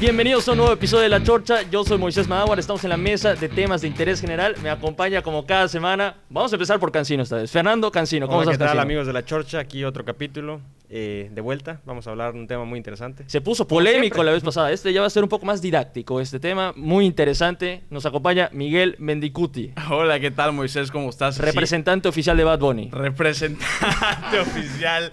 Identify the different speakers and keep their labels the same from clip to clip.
Speaker 1: Bienvenidos a un nuevo episodio de La Chorcha. Yo soy Moisés Madáwar. Estamos en la mesa de temas de interés general. Me acompaña como cada semana. Vamos a empezar por Cancino esta vez. Fernando Cancino, ¿cómo
Speaker 2: Hola,
Speaker 1: estás,
Speaker 2: ¿qué tal,
Speaker 1: Cancino?
Speaker 2: amigos de La Chorcha? Aquí otro capítulo eh, de vuelta. Vamos a hablar de un tema muy interesante.
Speaker 1: Se puso polémico la vez pasada. Este ya va a ser un poco más didáctico. Este tema muy interesante. Nos acompaña Miguel Mendicuti,
Speaker 3: Hola, ¿qué tal Moisés? ¿Cómo estás? Sí,
Speaker 1: representante oficial de Bad Bunny.
Speaker 3: representante oficial.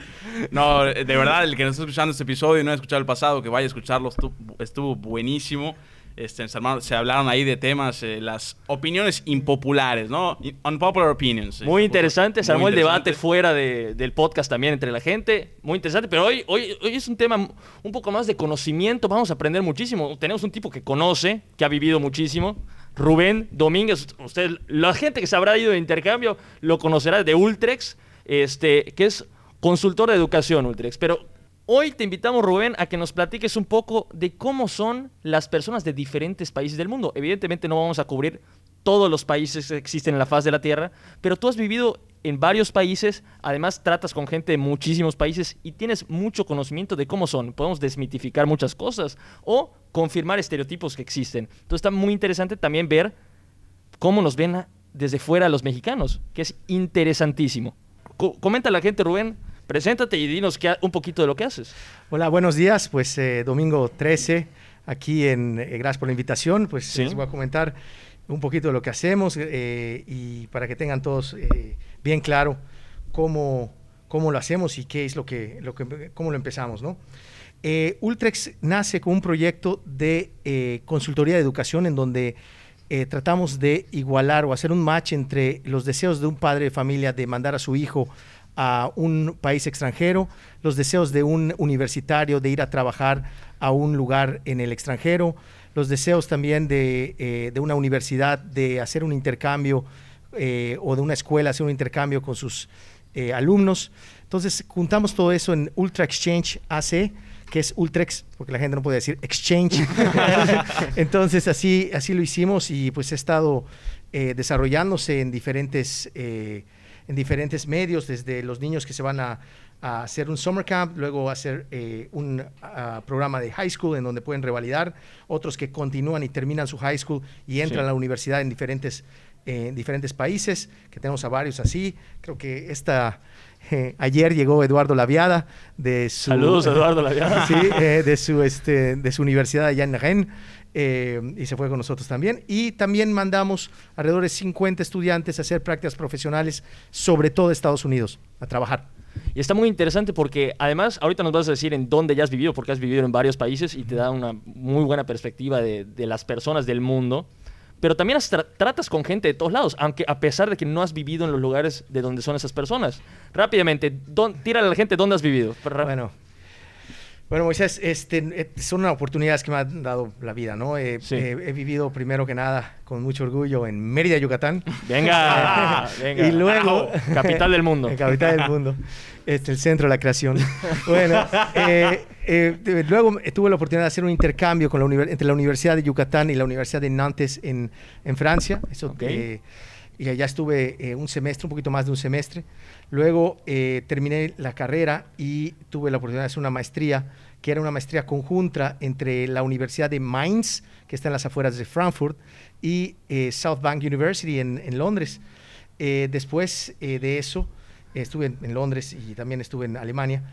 Speaker 3: No, de verdad, el que nos está escuchando este episodio y no ha escuchado el pasado, que vaya a escucharlo, estuvo, estuvo buenísimo. Este, se, hablaron ahí de temas, eh, las opiniones impopulares, ¿no? Unpopular opinions.
Speaker 1: Muy interesante, se
Speaker 3: Muy
Speaker 1: armó el debate fuera de- del podcast también entre la gente. Muy interesante, pero hoy, hoy, hoy es un tema un poco más de conocimiento. Vamos a aprender muchísimo. Tenemos un tipo que conoce, que ha vivido muchísimo. Rubén Domínguez, usted, la gente que se habrá ido de intercambio lo conocerá de Ultrex, este, que es consultor de educación Ultrex. Pero hoy te invitamos, Rubén, a que nos platiques un poco de cómo son las personas de diferentes países del mundo. Evidentemente no vamos a cubrir todos los países que existen en la faz de la Tierra, pero tú has vivido en varios países, además tratas con gente de muchísimos países y tienes mucho conocimiento de cómo son. Podemos desmitificar muchas cosas o confirmar estereotipos que existen. Entonces está muy interesante también ver cómo nos ven desde fuera los mexicanos, que es interesantísimo. Co- comenta a la gente, Rubén, preséntate y dinos qué un poquito de lo que haces.
Speaker 4: Hola, buenos días. Pues eh, domingo 13, aquí en... eh, gracias por la invitación. Pues
Speaker 1: Sí.
Speaker 4: les voy a comentar un poquito de lo que hacemos eh, y para que tengan todos bien claro cómo, cómo lo hacemos y qué es lo que, lo que cómo lo empezamos, ¿no? Eh, Ultrex nace con un proyecto de eh, consultoría de educación en donde eh, tratamos de igualar o hacer un match entre los deseos de un padre de familia de mandar a su hijo a un país extranjero, los deseos de un universitario de ir a trabajar a un lugar en el extranjero, los deseos también de, eh, de una universidad de hacer un intercambio eh, o de una escuela hacer un intercambio con sus eh, alumnos. Entonces juntamos todo eso en Ultra Exchange AC, que es Ultrex, porque la gente no puede decir exchange. Entonces así, así lo hicimos y pues he estado eh, desarrollándose en diferentes, eh, en diferentes medios, desde los niños que se van a, a hacer un summer camp, luego hacer eh, un ah, programa de high school en donde pueden revalidar, otros que continúan y terminan su high school y entran
Speaker 1: Sí.
Speaker 4: a la universidad en diferentes, eh, en diferentes países, que tenemos a varios así. Creo que esta... eh, ayer llegó Eduardo Laviada de su
Speaker 1: Saludos, Eduardo Laviada.
Speaker 4: sí, eh, de su este, de su universidad allá en Rennes eh, y se fue con nosotros también. Y también mandamos alrededor de 50 estudiantes a hacer prácticas profesionales, sobre todo de Estados Unidos, a trabajar.
Speaker 1: Y está muy interesante porque además ahorita nos vas a decir en dónde ya has vivido, porque has vivido en varios países y te da una muy buena perspectiva de, de las personas del mundo. Pero también tra- tratas con gente de todos lados, aunque a pesar de que no has vivido en los lugares de donde son esas personas. Rápidamente, tírale a la gente dónde has vivido.
Speaker 4: Bueno, bueno, Moisés, este, eh, son oportunidades que me ha dado la vida, ¿no? Eh,
Speaker 1: Sí.
Speaker 4: eh, he vivido primero que nada con mucho orgullo en Mérida, Yucatán.
Speaker 1: Venga, venga.
Speaker 4: Y luego-
Speaker 1: Capital del mundo.
Speaker 4: Capital del mundo. Este, el centro de la creación. Bueno, eh, eh, luego tuve la oportunidad de hacer un intercambio con la entre la Universidad de Yucatán y la Universidad de Nantes en, en Francia. Eso,
Speaker 1: Ok.
Speaker 4: Y allá estuve eh, un semestre, un poquito más de un semestre. Luego eh, terminé la carrera y tuve la oportunidad de hacer una maestría, que era una maestría conjunta entre la Universidad de Mainz, que está en las afueras de Frankfurt, y eh, South Bank University en, en Londres. Eh, después eh, de eso, estuve en, en Londres y también estuve en Alemania,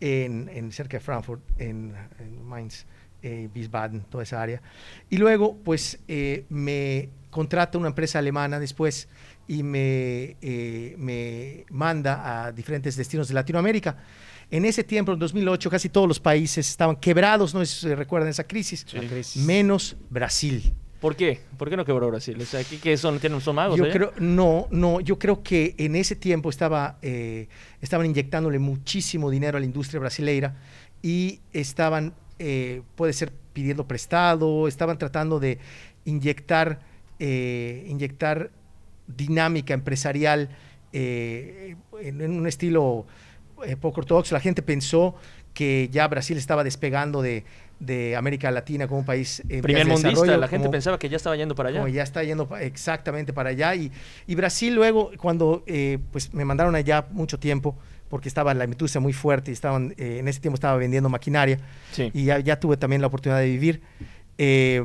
Speaker 4: en, en cerca de Frankfurt, en, en Mainz, eh, Wiesbaden, toda esa área. Y luego, pues, eh, me contrata una empresa alemana después y me, eh, me manda a diferentes destinos de Latinoamérica. En ese tiempo, en 2008, casi todos los países estaban quebrados, no se recuerdan esa crisis, menos Brasil.
Speaker 1: ¿Por qué? ¿Por qué no quebró Brasil? O sea, ¿qué, qué son? ¿Tienen, ¿Son magos?
Speaker 4: Yo
Speaker 1: allá?
Speaker 4: creo, no, no, yo creo que en ese tiempo estaba, eh, estaban inyectándole muchísimo dinero a la industria brasileira y estaban, eh, puede ser pidiendo prestado, estaban tratando de inyectar, eh, inyectar dinámica empresarial eh, en, en un estilo eh, poco ortodoxo. La gente pensó que ya Brasil estaba despegando de, de América Latina como un país en
Speaker 1: Primer
Speaker 4: de
Speaker 1: mundista, la gente
Speaker 4: como-
Speaker 1: pensaba que ya estaba yendo para allá.
Speaker 4: ya está yendo exactamente para allá. Y, y Brasil luego, cuando eh, pues me mandaron allá mucho tiempo, porque estaba la industria muy fuerte y estaban, eh, en ese tiempo estaba vendiendo maquinaria
Speaker 1: Sí.
Speaker 4: y ya, ya tuve también la oportunidad de vivir. Eh,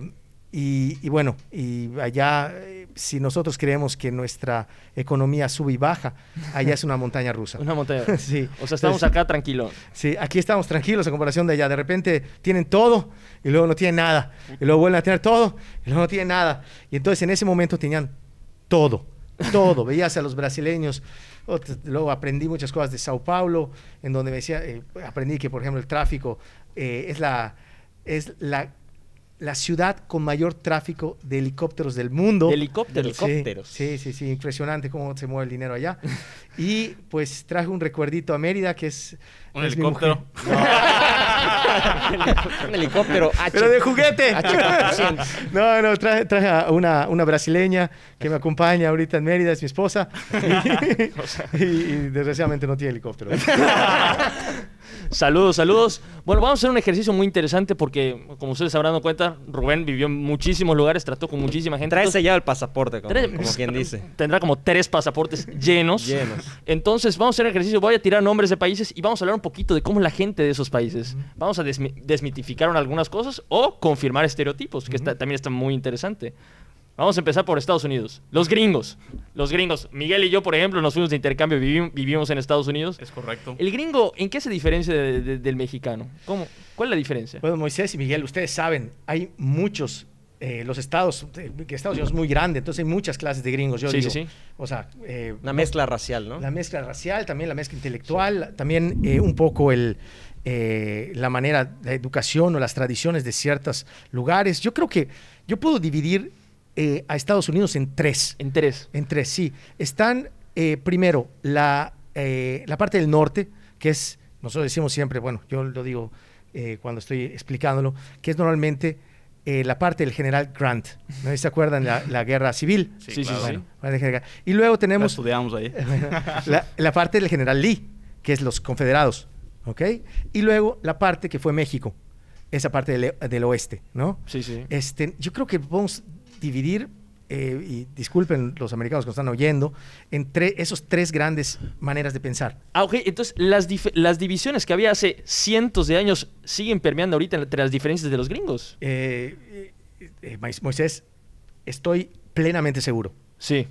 Speaker 4: y, y bueno, y allá, eh, si nosotros creemos que nuestra economía sube y baja, allá es una montaña rusa.
Speaker 1: Una montaña.
Speaker 4: Sí.
Speaker 1: O sea, estamos
Speaker 4: Entonces,
Speaker 1: acá tranquilos.
Speaker 4: Sí, aquí estamos tranquilos en comparación de allá. De repente tienen todo y luego no tienen nada. Y luego vuelven a tener todo y luego no tienen nada. Y entonces en ese momento tenían todo, todo. Veías a los brasileños. Luego aprendí muchas cosas de Sao Paulo, en donde me decía, eh, aprendí que, por ejemplo, el tráfico eh, es la... Es la la ciudad con mayor tráfico de helicópteros del mundo.
Speaker 1: De helicópteros.
Speaker 4: Sí,
Speaker 2: Helicópteros.
Speaker 4: Sí, sí, sí, impresionante cómo se mueve el dinero allá. Y pues traje un recuerdito a Mérida, que es...
Speaker 3: Un
Speaker 4: es
Speaker 3: helicóptero.
Speaker 2: Un helicóptero H.
Speaker 4: Pero de juguete.
Speaker 2: H400.
Speaker 4: No, no, traje, traje a una, una brasileña que me acompaña ahorita en Mérida, es mi esposa. Y, y desgraciadamente no tiene helicóptero.
Speaker 1: Saludos, saludos. Bueno, vamos a hacer un ejercicio muy interesante porque, como ustedes habrán dado cuenta, Rubén vivió en muchísimos lugares, trató con muchísima gente.
Speaker 2: Trae sellado el pasaporte, como, quien dice.
Speaker 1: Tendrá como tres pasaportes llenos.
Speaker 2: Llenos.
Speaker 1: Entonces, vamos a hacer un ejercicio. Voy a tirar nombres de países y vamos a hablar un poquito de cómo es la gente de esos países. Vamos a desmi- desmitificar algunas cosas o confirmar estereotipos, que está- también está muy interesante. Vamos a empezar por Estados Unidos. Los gringos. Los gringos. Miguel y yo, por ejemplo, nos fuimos de intercambio, vivi- vivimos en Estados Unidos.
Speaker 3: Es correcto.
Speaker 1: ¿El gringo en qué se diferencia de- de- del mexicano? ¿Cómo? ¿Cuál es la diferencia?
Speaker 4: Bueno, Moisés y Miguel, ustedes saben, hay muchos, eh, los estados, eh, que Estados Unidos es muy grande, entonces hay muchas clases de gringos, yo
Speaker 1: Sí,
Speaker 4: digo.
Speaker 1: sí, sí.
Speaker 4: O sea, eh,
Speaker 2: Una mezcla racial, ¿no?
Speaker 4: La mezcla racial, también la mezcla intelectual, también eh, un poco el, eh, la manera, la educación o las tradiciones de ciertos lugares. Yo creo que yo puedo dividir eh, a Estados Unidos en tres.
Speaker 1: En tres.
Speaker 4: En tres, sí. Están, eh, primero, la, eh, la parte del norte, que es, nosotros decimos siempre, bueno, yo lo digo eh, cuando estoy explicándolo, que es normalmente eh, la parte del general Grant. ¿No se acuerdan? La, la guerra civil.
Speaker 1: Sí, sí,
Speaker 3: claro.
Speaker 1: sí.
Speaker 4: Bueno, Y luego
Speaker 3: La
Speaker 4: tenemos
Speaker 3: estudiamos ahí.
Speaker 4: la, la parte del general Lee, que es los confederados, ¿ok? Y luego la parte que fue México, esa parte del, del oeste, ¿no?
Speaker 1: Sí, sí.
Speaker 4: Este, yo creo que podemos dividir, eh, y disculpen los americanos que nos están oyendo, entre esos tres grandes maneras de pensar.
Speaker 1: Ah, ok. Entonces, las, las divisiones que había hace cientos de años siguen permeando ahorita entre las diferencias de los gringos.
Speaker 4: Eh, eh, eh, Mois- Moisés, estoy plenamente seguro.
Speaker 1: Sí.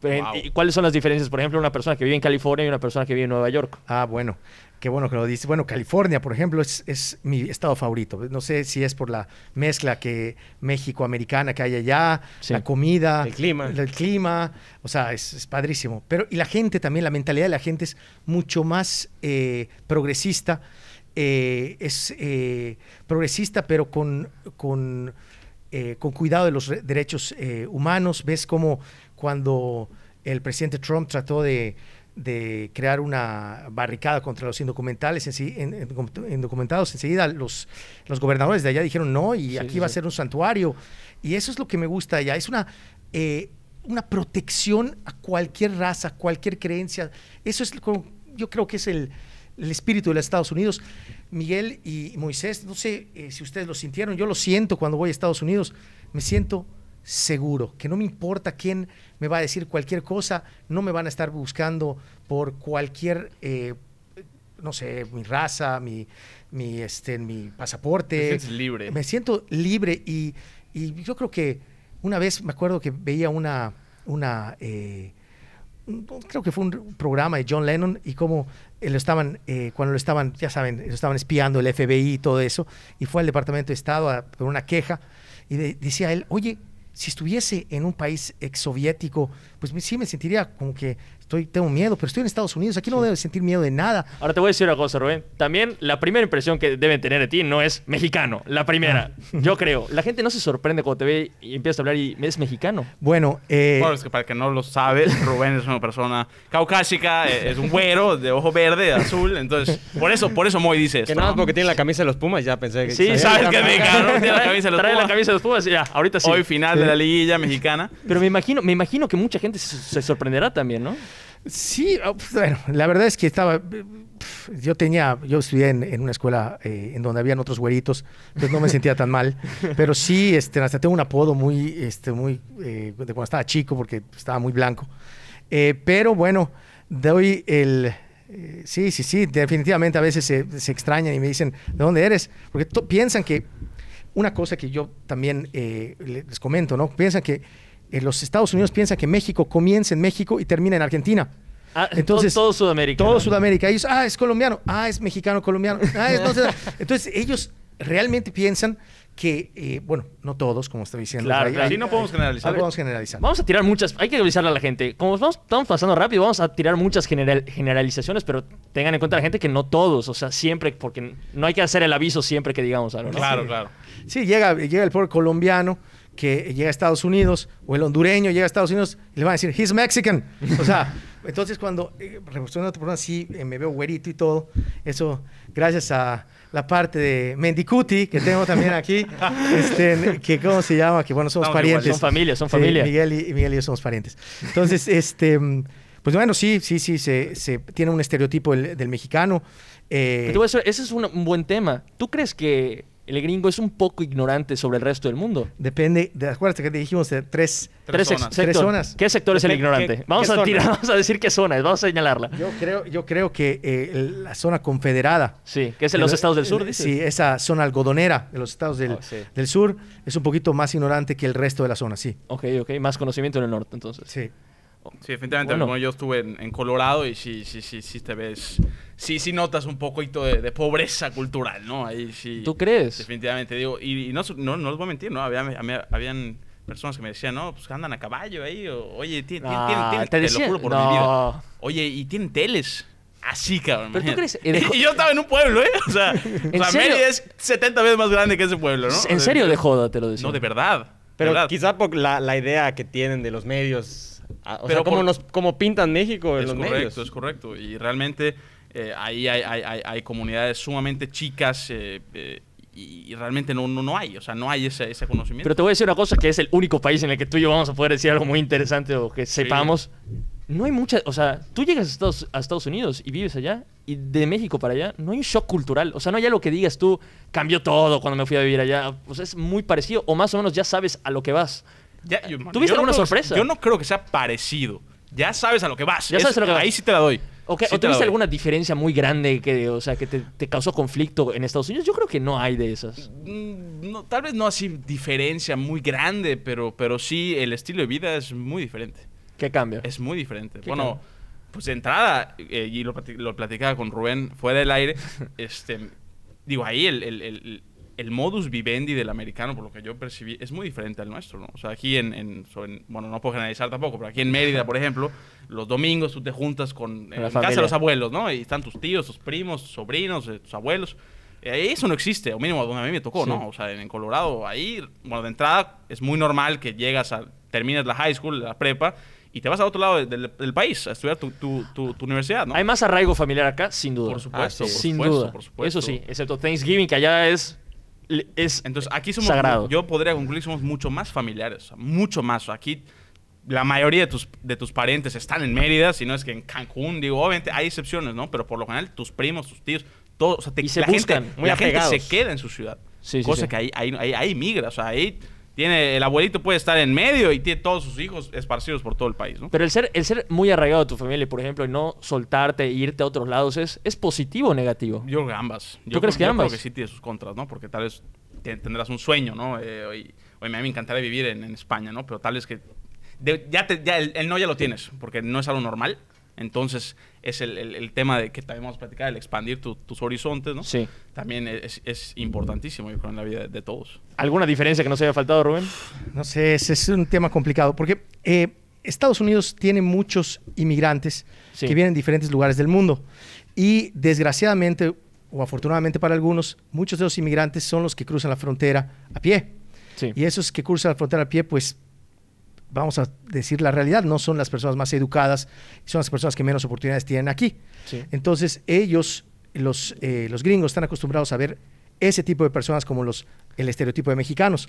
Speaker 1: Pero,
Speaker 3: Wow.
Speaker 1: ¿y ¿Cuáles son las diferencias? Por ejemplo, una persona que vive en California y una persona que vive en Nueva York.
Speaker 4: Ah, bueno, qué bueno que lo dices. Bueno, California, por ejemplo, es, es mi estado favorito. No sé si es por la mezcla que México-americana que hay allá,
Speaker 1: Sí.
Speaker 4: la comida,
Speaker 2: El clima.
Speaker 4: el clima, o sea, es, es padrísimo. Pero y la gente también, la mentalidad de la gente es mucho más eh, progresista. eh, es eh, progresista, pero con, con, con cuidado de los re- derechos humanos. Ves cómo cuando el presidente Trump trató de, de crear una barricada contra los indocumentales, indocumentados, enseguida los, los gobernadores de allá dijeron no, y
Speaker 1: Sí,
Speaker 4: aquí
Speaker 1: sí,
Speaker 4: va a ser un santuario. Y eso es lo que me gusta allá. Es una, eh, una protección a cualquier raza, cualquier creencia. Eso es, yo creo que es el, el espíritu de los Estados Unidos. Miguel y Moisés, no sé eh, si ustedes lo sintieron, yo lo siento cuando voy a Estados Unidos, me siento seguro, que no me importa quién me va a decir cualquier cosa, no me van a estar buscando por cualquier, eh, no sé, mi raza, mi, mi, este, mi pasaporte.
Speaker 3: Te sientes libre.
Speaker 4: Me siento libre y, y yo creo que una vez me acuerdo que veía una, una eh, creo que fue un programa de John Lennon y cómo lo estaban, eh, cuando lo estaban, ya saben, lo estaban espiando el FBI y todo eso, y fue al Departamento de Estado a, por una queja y de- decía él, oye, si estuviese en un país exsoviético, pues sí me sentiría como que estoy, tengo miedo, pero estoy en Estados Unidos, aquí no debo sentir miedo de nada.
Speaker 1: Ahora te voy a decir una cosa, Rubén. También la primera impresión que deben tener de ti no es mexicano. La primera. Yo creo. La gente no se sorprende cuando te ve y empiezas a hablar y es mexicano.
Speaker 4: Bueno, eh,
Speaker 3: Bueno, es que para el que no lo sabe, Rubén es una persona caucásica, eh, es un güero de ojo verde, azul, entonces por eso, por eso Moy dice
Speaker 2: Que
Speaker 3: esto.
Speaker 2: nada más
Speaker 3: ¿no?
Speaker 2: porque tiene la camisa de los Pumas, ya pensé que...
Speaker 1: Sí,
Speaker 2: sabía
Speaker 3: sabes que es mexicano, tiene la camisa de los
Speaker 1: Trae la
Speaker 3: Pumas.
Speaker 1: camisa de los Pumas y ya, ahorita sí.
Speaker 3: Hoy final de la liguilla mexicana.
Speaker 1: Pero me imagino, me imagino que mucha gente se, se sorprenderá también, ¿no?
Speaker 4: Sí, ah, pues, bueno, la verdad es que estaba, yo tenía, yo estudié en, en una escuela eh, en donde habían otros güeritos, entonces no me sentía tan mal, pero sí, este, hasta tengo un apodo muy, este, muy, eh, de cuando estaba chico porque estaba muy blanco, Eh, pero bueno, doy el, sí, sí, sí, definitivamente a veces se, se, extrañan y me dicen, ¿de dónde eres? Porque piensan que, una cosa que yo también les comento, ¿no? Piensan que en los Estados Unidos piensan que México comienza en México y termina en Argentina.
Speaker 1: Ah, entonces, todo, Sudamérica.
Speaker 4: Todo Sudamérica. Ellos, ah, es colombiano, ah, es mexicano, colombiano. Ah, entonces, entonces ellos realmente piensan que, eh, bueno, no todos, como estoy diciendo.
Speaker 3: Claro, claro. no podemos generalizar.
Speaker 4: No podemos generalizar.
Speaker 1: Vamos a tirar muchas, hay que avisarle a la gente. Como vamos, estamos pasando rápido, vamos a tirar muchas generalizaciones, pero tengan en cuenta la gente que no todos, o sea, siempre, porque no hay que hacer el aviso siempre que digamos algo.
Speaker 3: Claro, claro.
Speaker 4: Sí, llega, llega el pobre colombiano que llega a Estados Unidos, o el hondureño llega a Estados Unidos y le van a decir, he's Mexican. O sea, entonces cuando eh, a otra persona así, eh, me veo güerito y todo, eso gracias a la parte de Mendicuti, que tengo también aquí, este, que cómo se llama, que bueno, somos parientes.
Speaker 1: son familia, son familia.
Speaker 4: Miguel, y, Miguel y yo somos parientes. Entonces, este, pues bueno, sí, sí, sí, se, se tiene un estereotipo del, del mexicano.
Speaker 1: Eh, ese es un buen tema. ¿Tú crees que el gringo es un poco ignorante sobre el resto del mundo.
Speaker 4: Depende, de, acuérdate que dijimos de tres,
Speaker 1: tres, zonas. ¿Qué sector es el ignorante? vamos, a tirar, vamos a decir qué zona es, vamos a señalarla.
Speaker 4: Yo creo, yo creo que eh, la zona confederada.
Speaker 1: Sí, que es en los estados del sur,
Speaker 4: Sí, esa zona algodonera de los estados del, oh, del sur es un poquito más ignorante que el resto de la zona, sí.
Speaker 1: Ok, ok, más conocimiento en el norte entonces.
Speaker 4: Sí.
Speaker 3: Sí, definitivamente. Bueno. yo estuve en, Colorado y sí, sí, sí, sí te ves. Sí, sí notas un poquito de, pobreza cultural, ¿no? Ahí sí.
Speaker 1: ¿Tú crees?
Speaker 3: Definitivamente, digo. Y, no, no, no, les voy a mentir, ¿no? Había, habían personas que me decían, no, pues andan a caballo ahí. oye, tienen,
Speaker 1: ah, te, decía, lo juro por mi vida.
Speaker 3: Oye, y tienen teles. Así, cabrón.
Speaker 1: ¿Pero tú crees?
Speaker 3: y yo estaba en un pueblo, ¿eh? O sea, ¿En o sea es 70 veces más grande que ese pueblo, ¿no?
Speaker 1: ¿En serio de joda te lo decía?
Speaker 3: No, de verdad.
Speaker 2: Pero quizá por la, la idea que tienen de los medios o pero sea, como, nos, como pintan México en
Speaker 3: es
Speaker 2: los
Speaker 3: correcto,
Speaker 2: medios.
Speaker 3: Es correcto, Y realmente eh, ahí hay, hay, hay, comunidades sumamente chicas eh, eh, y, realmente no, no, no, hay, o sea, no hay ese, ese, conocimiento.
Speaker 1: Pero te voy a decir una cosa, que es el único país en el que tú y yo vamos a poder decir algo muy interesante o que sepamos. No hay mucha, o sea, tú llegas a Estados, a Estados, Unidos y vives allá y de México para allá no hay un shock cultural, o sea, no hay algo que digas tú, cambió todo cuando me fui a vivir allá, pues es muy parecido o más o menos ya sabes a lo que vas. ¿Tuviste alguna sorpresa?
Speaker 3: yo no creo que sea parecido. Ya sabes a lo que vas. Ya sabes a lo que Ahí sí te la doy.
Speaker 1: ¿O tuviste alguna diferencia muy grande que, o sea, que te, causó conflicto en Estados Unidos? Yo creo que no hay de esas.
Speaker 3: Mm, no, tal vez no así diferencia muy grande, pero, pero sí el estilo de vida es muy diferente.
Speaker 1: ¿Qué cambia?
Speaker 3: Es muy diferente. Bueno, pues de entrada, eh, y lo, platicaba con Rubén fuera del aire, este, digo, ahí el, el modus vivendi del americano, por lo que yo percibí, es muy diferente al nuestro, ¿no? O sea, aquí en, bueno, no puedo generalizar tampoco, pero aquí en Mérida, por ejemplo, los domingos tú te juntas con, en casa de los abuelos, ¿no? Y están tus tíos, tus primos, tus sobrinos, eh, tus abuelos. Eh, eso no existe, o mínimo donde a mí me tocó, ¿no? O sea, en, Colorado, ahí, bueno, de entrada es muy normal que llegas a, terminas la high school, la prepa, y te vas a otro lado del, país a estudiar tu, tu, tu, universidad, ¿no?
Speaker 1: Hay más arraigo familiar acá, sin duda.
Speaker 3: Por supuesto, por
Speaker 1: sin
Speaker 3: supuesto,
Speaker 1: duda. Por supuesto. Eso sí, excepto Thanksgiving, que allá es es Entonces, aquí somos, sagrado.
Speaker 3: Yo podría concluir que somos mucho más familiares, mucho más. Aquí la mayoría de tus, de tus parientes están en Mérida, si no es que en Cancún, digo, obviamente hay excepciones, ¿no? Pero por lo general, tus primos, tus tíos, todos, o sea,
Speaker 1: te, y se la buscan,
Speaker 3: gente, la gente se queda en su ciudad. Sí, cosa que ahí, ahí, ahí, ahí migra, o sea, ahí tiene, el abuelito puede estar en medio y tiene todos sus hijos esparcidos por todo el país, ¿no?
Speaker 1: Pero el ser, el ser muy arraigado a tu familia, por ejemplo, y no soltarte e irte a otros lados, ¿es, es positivo o negativo?
Speaker 3: Yo creo que ambas.
Speaker 1: ¿Tú crees que ambas?
Speaker 3: Yo creo que sí tiene sus contras, ¿no? Porque tal vez tendrás un sueño, ¿no? Eh, hoy, a mí me encantaría vivir en, España, ¿no? Pero tal vez que ya, ya el, no ya lo tienes, porque no es algo normal. Entonces, es el, el, tema de que también vamos a platicar, el expandir tus horizontes, ¿no?
Speaker 1: Sí.
Speaker 3: También es, es importantísimo, yo creo, en la vida de, todos.
Speaker 1: ¿Alguna diferencia que nos haya faltado, Rubén?
Speaker 4: No sé, es un tema complicado, porque eh, Estados Unidos tiene muchos inmigrantes que vienen de diferentes lugares del mundo. Y desgraciadamente, o afortunadamente para algunos, muchos de los inmigrantes son los que cruzan la frontera a pie. Y esos que cruzan la frontera a pie, pues vamos a decir la realidad, no son las personas más educadas, son las personas que menos oportunidades tienen aquí. Entonces ellos, los, eh, los gringos, están acostumbrados a ver ese tipo de personas como los, el estereotipo de mexicanos.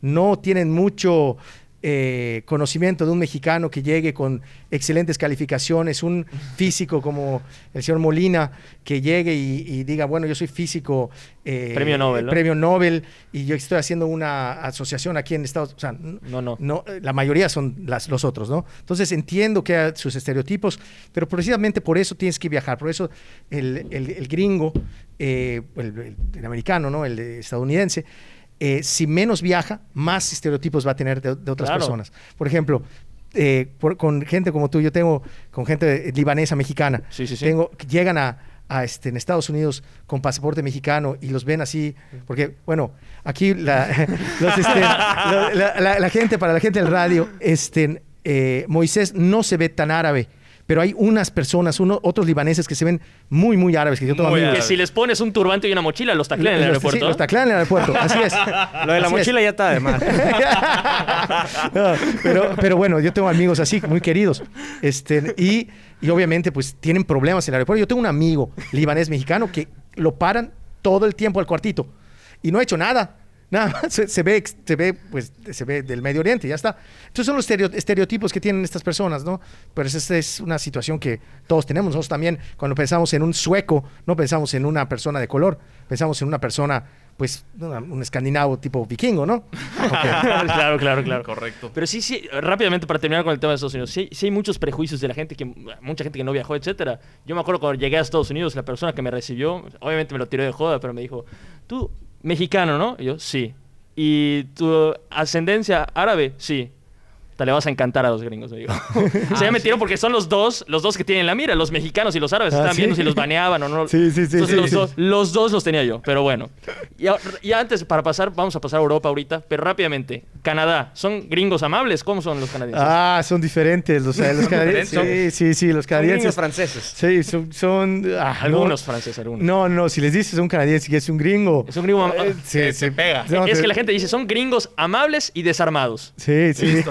Speaker 4: No tienen mucho eh, conocimiento de un mexicano que llegue con excelentes calificaciones, un físico como el señor Molina que llegue y, diga, bueno, yo soy físico.
Speaker 1: Eh, premio Nobel.
Speaker 4: Premio Nobel y yo estoy haciendo una asociación aquí en Estados Unidos. no, no. no la mayoría son las, los otros, ¿no? Entonces entiendo que hay sus estereotipos, pero precisamente por eso tienes que viajar, por eso el, gringo, eh, el, el, americano, ¿no? El estadounidense eh, si menos viaja, más estereotipos va a tener de, otras personas. Por ejemplo, eh, con gente como tú, yo tengo con gente libanesa, mexicana,
Speaker 1: sí, sí,
Speaker 4: Tengo, llegan a, este, en Estados Unidos con pasaporte mexicano y los ven así, porque, bueno, aquí la, este, la, gente, para la gente del radio, este, eh, Moisés no se ve tan árabe pero hay unas personas, uno, otros libaneses que se ven muy, muy árabes. Que, yo
Speaker 1: que si les pones un turbante y una mochila, los taclean en el aeropuerto. Sí,
Speaker 4: los taclean en el aeropuerto, así es.
Speaker 2: Lo de la mochila ya está además.
Speaker 4: pero, pero bueno, yo tengo amigos así, muy queridos. Este, y, y obviamente, pues tienen problemas en el aeropuerto. Yo tengo un amigo libanés mexicano que lo paran todo el tiempo al cuartito y no ha hecho nada. Nada más se, ve, se ve, pues, se ve del Medio Oriente, ya está. Entonces son los estereotipos que tienen estas personas, ¿no? Pero esa es una situación que todos tenemos. Nosotros también, cuando pensamos en un sueco, no pensamos en una persona de color, pensamos en una persona, pues, un escandinavo tipo vikingo, ¿no?
Speaker 1: claro, claro, claro.
Speaker 3: Correcto.
Speaker 1: Pero sí, sí, rápidamente para terminar con el tema de Estados Unidos, sí, sí hay muchos prejuicios de la gente que, mucha gente que no viajó, etcétera. Yo me acuerdo cuando llegué a Estados Unidos, la persona que me recibió, obviamente me lo tiró de joda, pero me dijo, tú mexicano, ¿no? Yo, sí. ¿Y tu ascendencia árabe? Sí le vas a encantar a los gringos, me digo. se me metieron porque son los dos, los dos que tienen la mira, los mexicanos y los árabes. Ah, están viendo si los baneaban o no.
Speaker 4: Sí, sí, sí.
Speaker 1: los, Dos, los, dos, los tenía yo, pero bueno. Y, antes, para pasar, vamos a pasar a Europa ahorita, pero rápidamente. Canadá, ¿son gringos amables? ¿Cómo son los canadienses?
Speaker 4: Ah, son diferentes. Los, los canadienses. sí, sí, sí, los canadienses.
Speaker 2: Son franceses.
Speaker 4: Sí, son. son
Speaker 1: ah, algunos franceses, algunos.
Speaker 4: No, no, si les dices un canadiense que es un gringo.
Speaker 1: Es un gringo. Eh, se, se, pega. es que la gente dice, son gringos amables y desarmados.
Speaker 4: Sí, sí.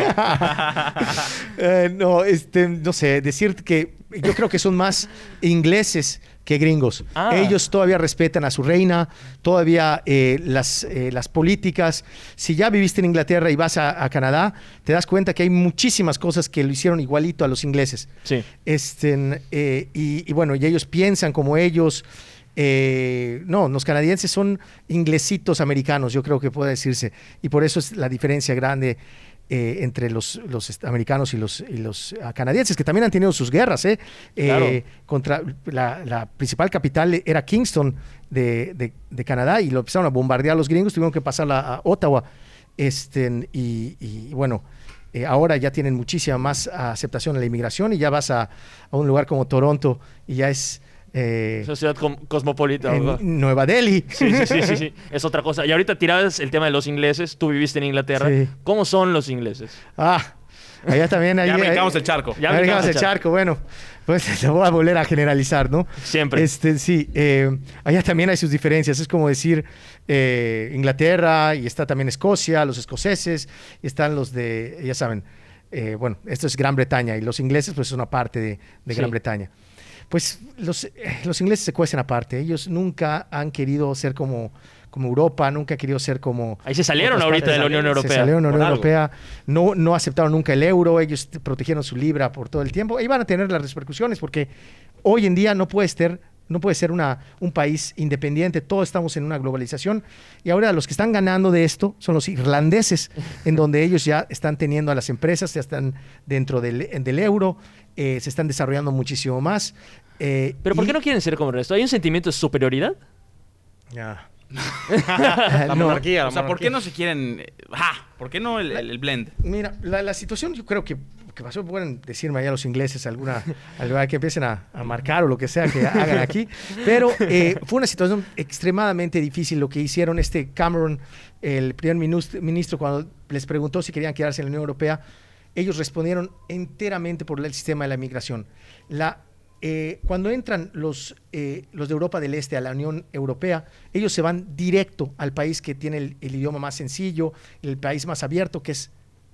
Speaker 4: Eh, no, este, no sé, decir que yo creo que son más ingleses que gringos. Ah. Ellos todavía respetan a su reina, todavía eh, las, eh, las políticas. Si ya viviste en Inglaterra y vas a, Canadá, te das cuenta que hay muchísimas cosas que lo hicieron igualito a los ingleses.
Speaker 1: Sí.
Speaker 4: Este, y, y, bueno, y ellos piensan como ellos. no, los canadienses son inglesitos americanos, yo creo que puede decirse. Y por eso es la diferencia grande eh, entre los, los americanos y los, y los ah, canadienses, que también han tenido sus guerras. ¿eh? eh contra la, principal capital era Kingston de, de, Canadá y lo empezaron a bombardear los gringos, tuvieron que pasar a Ottawa. Este, y, bueno, eh, ahora ya tienen muchísima más aceptación en la inmigración y ya vas a, a un lugar como Toronto y ya es
Speaker 1: eh, Sociedad cosmopolita.
Speaker 4: Nueva Delhi.
Speaker 1: Sí, sí, sí, sí, es otra cosa. Y ahorita tirabas el tema de los ingleses. Tú viviste en Inglaterra. ¿Cómo son los ingleses?
Speaker 4: Ah, allá también.
Speaker 3: ya brincamos el charco.
Speaker 4: Ya brincamos el charco. Bueno, pues lo voy a volver a generalizar, ¿no?
Speaker 1: Siempre.
Speaker 4: Este, sí, eh, allá también hay sus diferencias. Es como decir eh, Inglaterra y está también Escocia, los escoceses, y están los de, ya saben, eh, bueno, esto es Gran Bretaña y los ingleses pues es una parte de, de Gran Bretaña pues los, eh, los ingleses se cuecen aparte. Ellos nunca han querido ser como, como Europa, nunca han querido ser como...
Speaker 1: Ahí se salieron ahorita de la Unión Europea.
Speaker 4: Se salieron de la Unión Europea, no, no aceptaron nunca el euro, ellos protegieron su libra por todo el tiempo. Ahí van a tener las repercusiones porque hoy en día no puede ser no puede ser una, un país independiente, todos estamos en una globalización y ahora los que están ganando de esto son los irlandeses, en donde ellos ya están teniendo a las empresas, ya están dentro del, del euro, eh, se están desarrollando muchísimo más.
Speaker 1: Eh, ¿Pero por qué no quieren ser como el resto? ¿Hay un sentimiento de superioridad?
Speaker 2: Ya. la monarquía,
Speaker 3: O sea, ¿por qué no se quieren... ¡Ja! ¿Por qué no el, blend?
Speaker 4: Mira, la, situación yo creo que, que pasó, pueden decirme allá los ingleses alguna, alguna que empiecen a, marcar o lo que sea que hagan aquí, pero eh, fue una situación extremadamente difícil lo que hicieron este Cameron, el primer ministro, cuando les preguntó si querían quedarse en la Unión Europea, ellos respondieron enteramente por el sistema de la migración. La eh, cuando entran los, eh, los de Europa del Este a la Unión Europea, ellos se van directo al país que tiene el, idioma más sencillo, el país más abierto, que es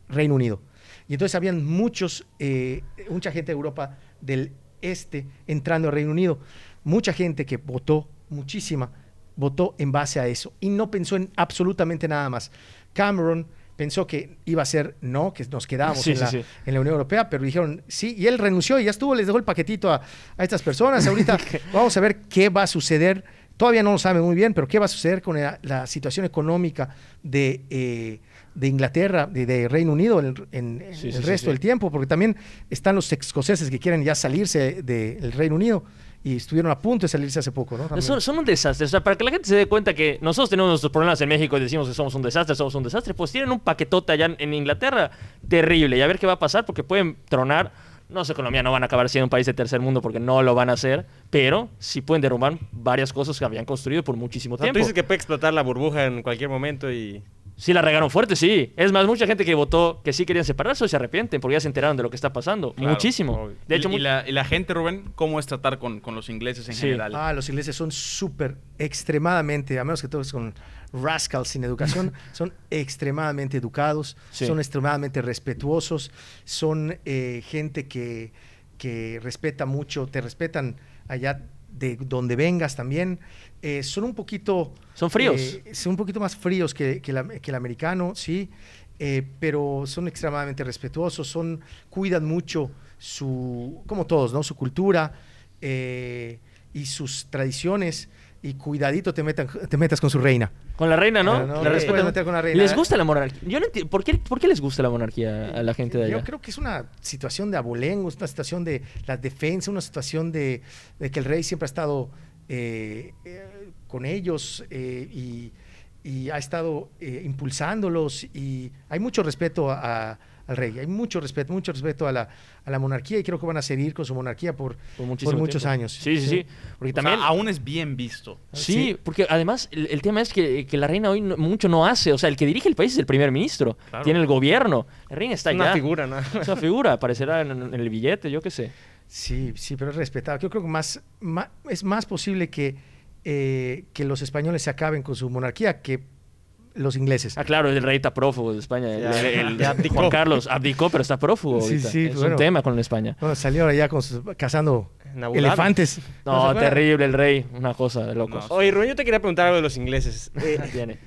Speaker 4: Reino Unido. Y entonces habían muchos, eh, mucha gente de Europa del Este entrando al Reino Unido, mucha gente que votó, muchísima, votó en base a eso y no pensó en absolutamente nada más. Cameron pensó que iba a ser no, que nos quedábamos en, la, Unión Europea, pero dijeron sí, y él renunció y ya estuvo, les dejó el paquetito a, estas personas. Ahorita vamos a ver qué va a suceder. Todavía no lo sabe muy bien, pero qué va a suceder con la, situación económica de, eh, de Inglaterra, de, Reino Unido en, el resto del tiempo, porque también están los escoceses que quieren ya salirse del Reino Unido y estuvieron a punto de salirse hace poco, ¿no?
Speaker 1: Son, un desastre. O sea, para que la gente se dé cuenta que nosotros tenemos nuestros problemas en México y decimos que somos un desastre, somos un desastre, pues tienen un paquetote allá en Inglaterra terrible. Y a ver qué va a pasar porque pueden tronar. No sé, Colombia no van a acabar siendo un país de tercer mundo porque no lo van a hacer, pero sí pueden derrumbar varias cosas que habían construido por muchísimo tiempo.
Speaker 2: Tú dices que puede explotar la burbuja en cualquier momento y
Speaker 1: Sí, la regaron fuerte, sí. Es más, mucha gente que votó que sí querían separarse se arrepienten porque ya se enteraron de lo que está pasando. Muchísimo.
Speaker 3: De hecho, ¿Y, la, gente, Rubén, cómo es tratar con, los ingleses en general?
Speaker 4: Ah, los ingleses son súper, extremadamente, a menos que todos con rascals sin educación, son extremadamente educados, son extremadamente respetuosos, son eh, gente que, que respeta mucho, te respetan allá de donde vengas también. Eh, son un poquito...
Speaker 1: Son fríos.
Speaker 4: Eh, son un poquito más fríos que, el americano, sí, eh, pero son extremadamente respetuosos, son, cuidan mucho su, como todos, ¿no? Su cultura y sus tradiciones y cuidadito te, te metas con su reina.
Speaker 1: Con la reina, ¿no? ¿Les gusta la monarquía? Yo no ¿por, qué, ¿Por qué les gusta la monarquía a la gente de allá?
Speaker 4: Yo creo que es una situación de abolengo, es una situación de la defensa, una situación de, de que el rey siempre ha estado eh, eh, con ellos eh, y, ha estado impulsándolos y hay mucho respeto al rey, hay mucho respeto, mucho respeto a la, a la, monarquía y creo que van a seguir con su monarquía por, por, muchos años.
Speaker 1: Sí, sí, sí.
Speaker 3: Porque también aún es bien visto.
Speaker 1: Sí, porque además el, tema es que, la reina hoy mucho no hace, o sea, el que dirige el país es el primer ministro, tiene el gobierno, la reina está
Speaker 2: allá. Una figura, ¿no?
Speaker 1: Es una figura, aparecerá en el billete, yo qué sé.
Speaker 4: Sí, sí, pero es respetado. Yo creo que más, es más posible que, eh, que los españoles se acaben con su monarquía que los ingleses.
Speaker 1: Ah, claro, el rey está prófugo de España. El, Juan Carlos abdicó, pero está prófugo. Sí, sí, es un tema con España.
Speaker 4: Bueno, salió allá con cazando elefantes.
Speaker 1: No, terrible el rey. Una cosa de locos.
Speaker 2: Oye, Rubén, yo te quería preguntar algo de los ingleses. Eh,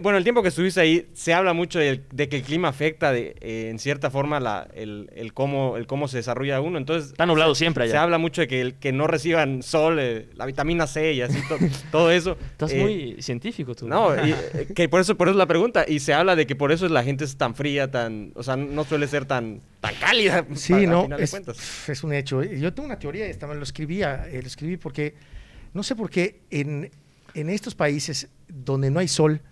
Speaker 2: bueno, el tiempo que estuviste ahí, se habla mucho de, que el clima afecta de, eh, en cierta forma la, el, cómo, el cómo se desarrolla uno. Entonces,
Speaker 1: Está nublado siempre allá.
Speaker 2: Se habla mucho de que, el, que no reciban sol, eh, la vitamina C y así, todo eso.
Speaker 1: Estás eh, muy científico tú.
Speaker 2: No, que por eso, por eso la pregunta. Y se habla de que por eso la gente es tan fría, tan, o sea, no suele ser tan, tan cálida.
Speaker 4: Sí, no, es, es, un hecho. Yo tengo una teoría, esta, lo escribía, lo escribí porque, no sé por qué en, en estos países donde no hay sol,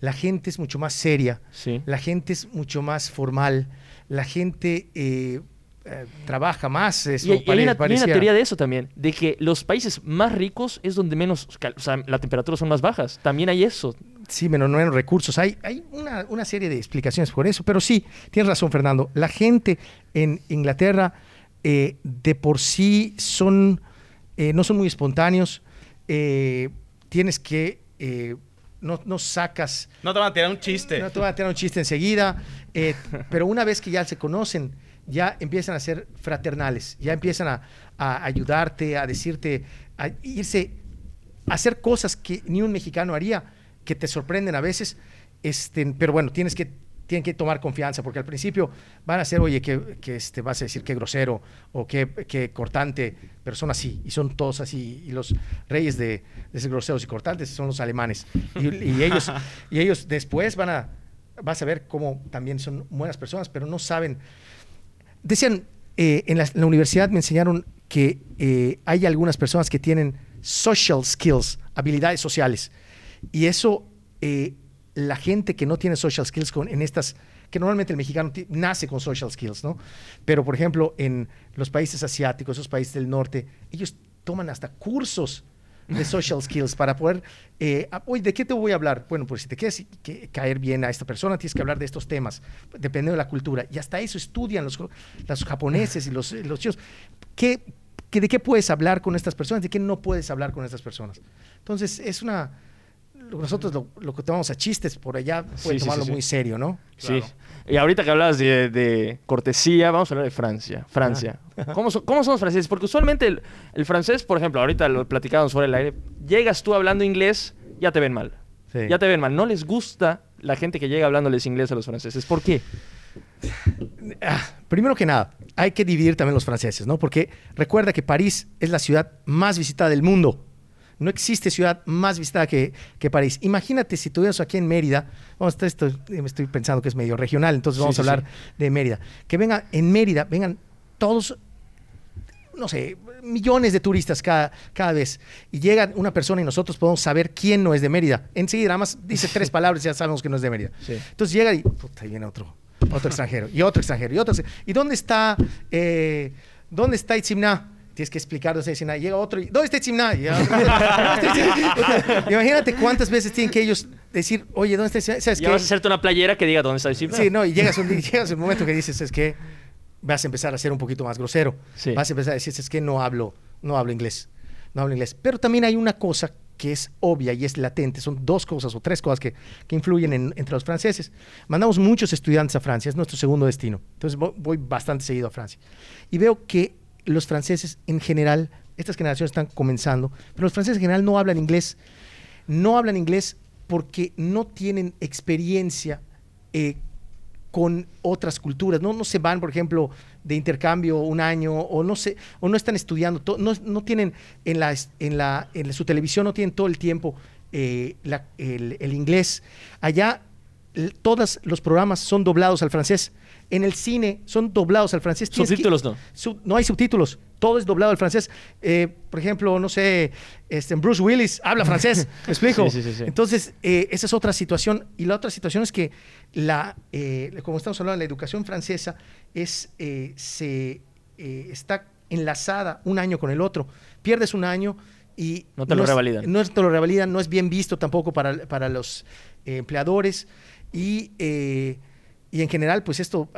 Speaker 4: la gente es mucho más seria, la gente es mucho más formal, la gente eh, eh, trabaja más.
Speaker 1: Eso, y, hay, una, teoría de eso también, de que los países más ricos es donde menos, o sea, las temperaturas son más bajas. También hay eso.
Speaker 4: Sí, menos, menos recursos. Hay, hay una, serie de explicaciones por eso, pero sí, tienes razón, Fernando. La gente en Inglaterra eh, de por sí son, no son muy espontáneos. tienes que no, sacas...
Speaker 3: No te van a tirar un chiste.
Speaker 4: No te van a tirar un chiste enseguida, eh, pero una vez que ya se conocen, ya empiezan a ser fraternales, ya empiezan a, ayudarte, a decirte, a irse, a hacer cosas que ni un mexicano haría, que te sorprenden a veces, este, pero bueno, tienes que tienen que tomar confianza, porque al principio van a ser, oye, que, que este, vas a decir qué grosero o qué, cortante, pero son así, y son todos así, y los reyes de, de ser groseros y cortantes son los alemanes, y, ellos, y ellos después van a, vas a ver cómo también son buenas personas, pero no saben. Decían, eh, en, la, universidad me enseñaron que eh, hay algunas personas que tienen social skills, habilidades sociales, y eso... Eh, la gente que no tiene social skills con, en estas, que normalmente el mexicano nace con social skills, ¿no? Pero, por ejemplo, en los países asiáticos, esos países del norte, ellos toman hasta cursos de social skills para poder, eh, oye, ¿de qué te voy a hablar? Bueno, pues si te quieres caer bien a esta persona, tienes que hablar de estos temas, dependiendo de la cultura. Y hasta eso estudian los, los japoneses y los, los chinos. ¿Qué, ¿De qué puedes hablar con estas personas? ¿De qué no puedes hablar con estas personas? Entonces, es una nosotros lo, que tomamos a chistes por allá puede tomarlo muy serio, ¿no?
Speaker 1: Sí. Y ahorita que hablas de, cortesía, vamos a hablar de Francia. Francia. Ah. ¿Cómo, son, los franceses? Porque usualmente el, francés, por ejemplo, ahorita lo platicábamos fuera del aire, llegas tú hablando inglés, ya te ven mal. Ya te ven mal. No les gusta la gente que llega hablándoles inglés a los franceses? ¿Por qué?
Speaker 4: Ah, primero que nada, hay que dividir también los franceses, ¿no? Porque recuerda que París es la ciudad más visitada del mundo. No existe ciudad más visitada que, que París. Imagínate si tuvieras aquí en Mérida, vamos, esto, me estoy pensando que es medio regional, entonces vamos
Speaker 1: Sí,
Speaker 4: a
Speaker 1: sí,
Speaker 4: hablar de Mérida. Que venga en Mérida, vengan todos, no sé, millones de turistas cada, cada vez. Y llega una persona y nosotros podemos saber quién no es de Mérida. Enseguida, nada más dice tres palabras y ya sabemos que no es de Mérida.
Speaker 1: Sí.
Speaker 4: Entonces llega y, puta, ahí viene otro, otro extranjero, y otro extranjero, y otro extranjero. ¿Y dónde está, eh, dónde está Itzimná? Tienes que explicar dónde está Itzimná. Llega otro, y, ¿dónde está ¿dónde está Itzimná? Imagínate cuántas veces tienen que ellos decir, oye, ¿dónde está Itzimná? ¿Sabes
Speaker 1: Ya
Speaker 4: qué?
Speaker 1: vas a hacerte una playera que diga dónde está Itzimná.
Speaker 4: Sí, no, y llegas un, llegas un momento que dices, es que vas a empezar a ser un poquito más grosero.
Speaker 1: Sí.
Speaker 4: Vas a empezar a decir, es que no hablo, no hablo inglés. No hablo inglés. Pero también hay una cosa que es obvia y es latente. Son dos cosas o tres cosas que, que influyen en- entre los franceses. Mandamos muchos estudiantes a Francia, es nuestro segundo destino. Entonces voy, voy bastante seguido a Francia. Y veo que los franceses en general, estas generaciones están comenzando, pero los franceses en general no hablan inglés. No hablan inglés porque no tienen experiencia eh, con otras culturas. No, se van, por ejemplo, de intercambio un año o no, se, o no están estudiando, to- no, tienen en, la, en, la, en su televisión, no tienen todo el tiempo eh, la- el, inglés. Allá todos los programas son doblados al francés. En el cine son doblados al francés. Que-
Speaker 1: Subtítulos no.
Speaker 4: Sub- no hay subtítulos, todo es doblado al francés. Eh, por ejemplo, no sé, este, Bruce Willis habla francés, ¿me explico?
Speaker 1: Sí, sí, sí.
Speaker 4: Entonces, eh, esa es otra situación. Y la otra situación es que, la, eh, como estamos hablando, la educación francesa es, se, está enlazada un año con el otro. Pierdes un año y...
Speaker 1: No te lo
Speaker 4: es-
Speaker 1: revalidan.
Speaker 4: No es- te lo revalidan, no es bien visto tampoco para, para los empleadores. Y, y en general, pues esto,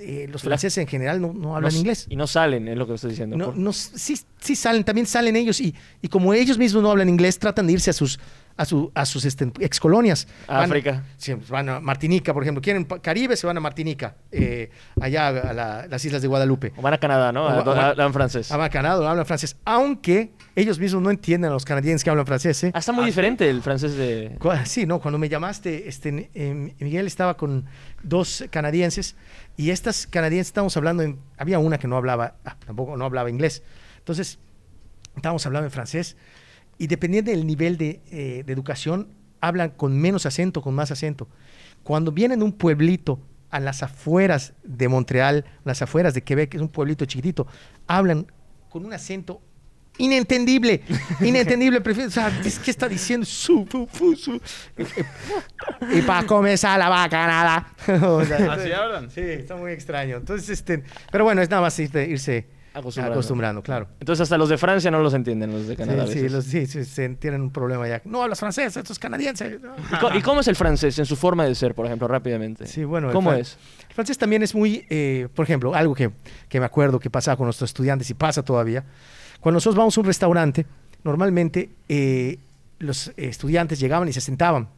Speaker 4: eh, los franceses en general no, no hablan
Speaker 1: No
Speaker 4: inglés.
Speaker 1: Y no salen, es lo que estoy diciendo.
Speaker 4: No, no, sí, sí salen, también salen ellos y, y como ellos mismos no hablan inglés, tratan de irse a sus, a su, a sus este, excolonias.
Speaker 1: A
Speaker 4: Van-
Speaker 1: África.
Speaker 4: sí, van a Martinica, por ejemplo. Quieren Caribe, se van a Martinica, eh, allá a la- las islas de Guadalupe.
Speaker 1: O van a Canadá, ¿no?
Speaker 4: O o
Speaker 1: Hablan francés.
Speaker 4: A Canadá, hablan francés, aunque ellos mismos no entienden a los canadienses que hablan francés. ¿eh?
Speaker 1: Ah, está muy diferente el francés de...
Speaker 4: Sí, no, cuando me llamaste, este, eh, Miguel estaba con dos canadienses y estas canadienses estábamos hablando, en, había una que no hablaba, ah, tampoco no hablaba inglés. Entonces, estábamos hablando en francés y dependiendo del nivel de, eh, de educación, hablan con menos acento, con más acento. Cuando vienen un pueblito a las afueras de Montreal, las afueras de Quebec, que es un pueblito chiquitito, hablan con un acento inentendible, inentendible. prefiero- o sea, que está diciendo su, fu, fu, su. Y para comenzar la vaca nada. O sea,
Speaker 3: ¿Así hablan?
Speaker 4: Sí, está muy extraño. Entonces, este, pero bueno, es nada más irse
Speaker 1: Acostumbrando.
Speaker 4: acostumbrando, claro.
Speaker 1: Entonces hasta los de Francia no los entienden, los de Canadá. a
Speaker 4: Sí, sí, los- sí, tienen un problema ya. No hablas francés, esto es canadiense.
Speaker 1: ¿Y, cómo es el francés en su forma de ser, por ejemplo, rápidamente?
Speaker 4: Sí, bueno.
Speaker 1: ¿Cómo es?
Speaker 4: El francés también es muy, eh, por ejemplo, algo que, que me acuerdo que pasaba con nuestros estudiantes y pasa todavía. Cuando nosotros vamos a un restaurante, normalmente eh, los estudiantes llegaban y se sentaban.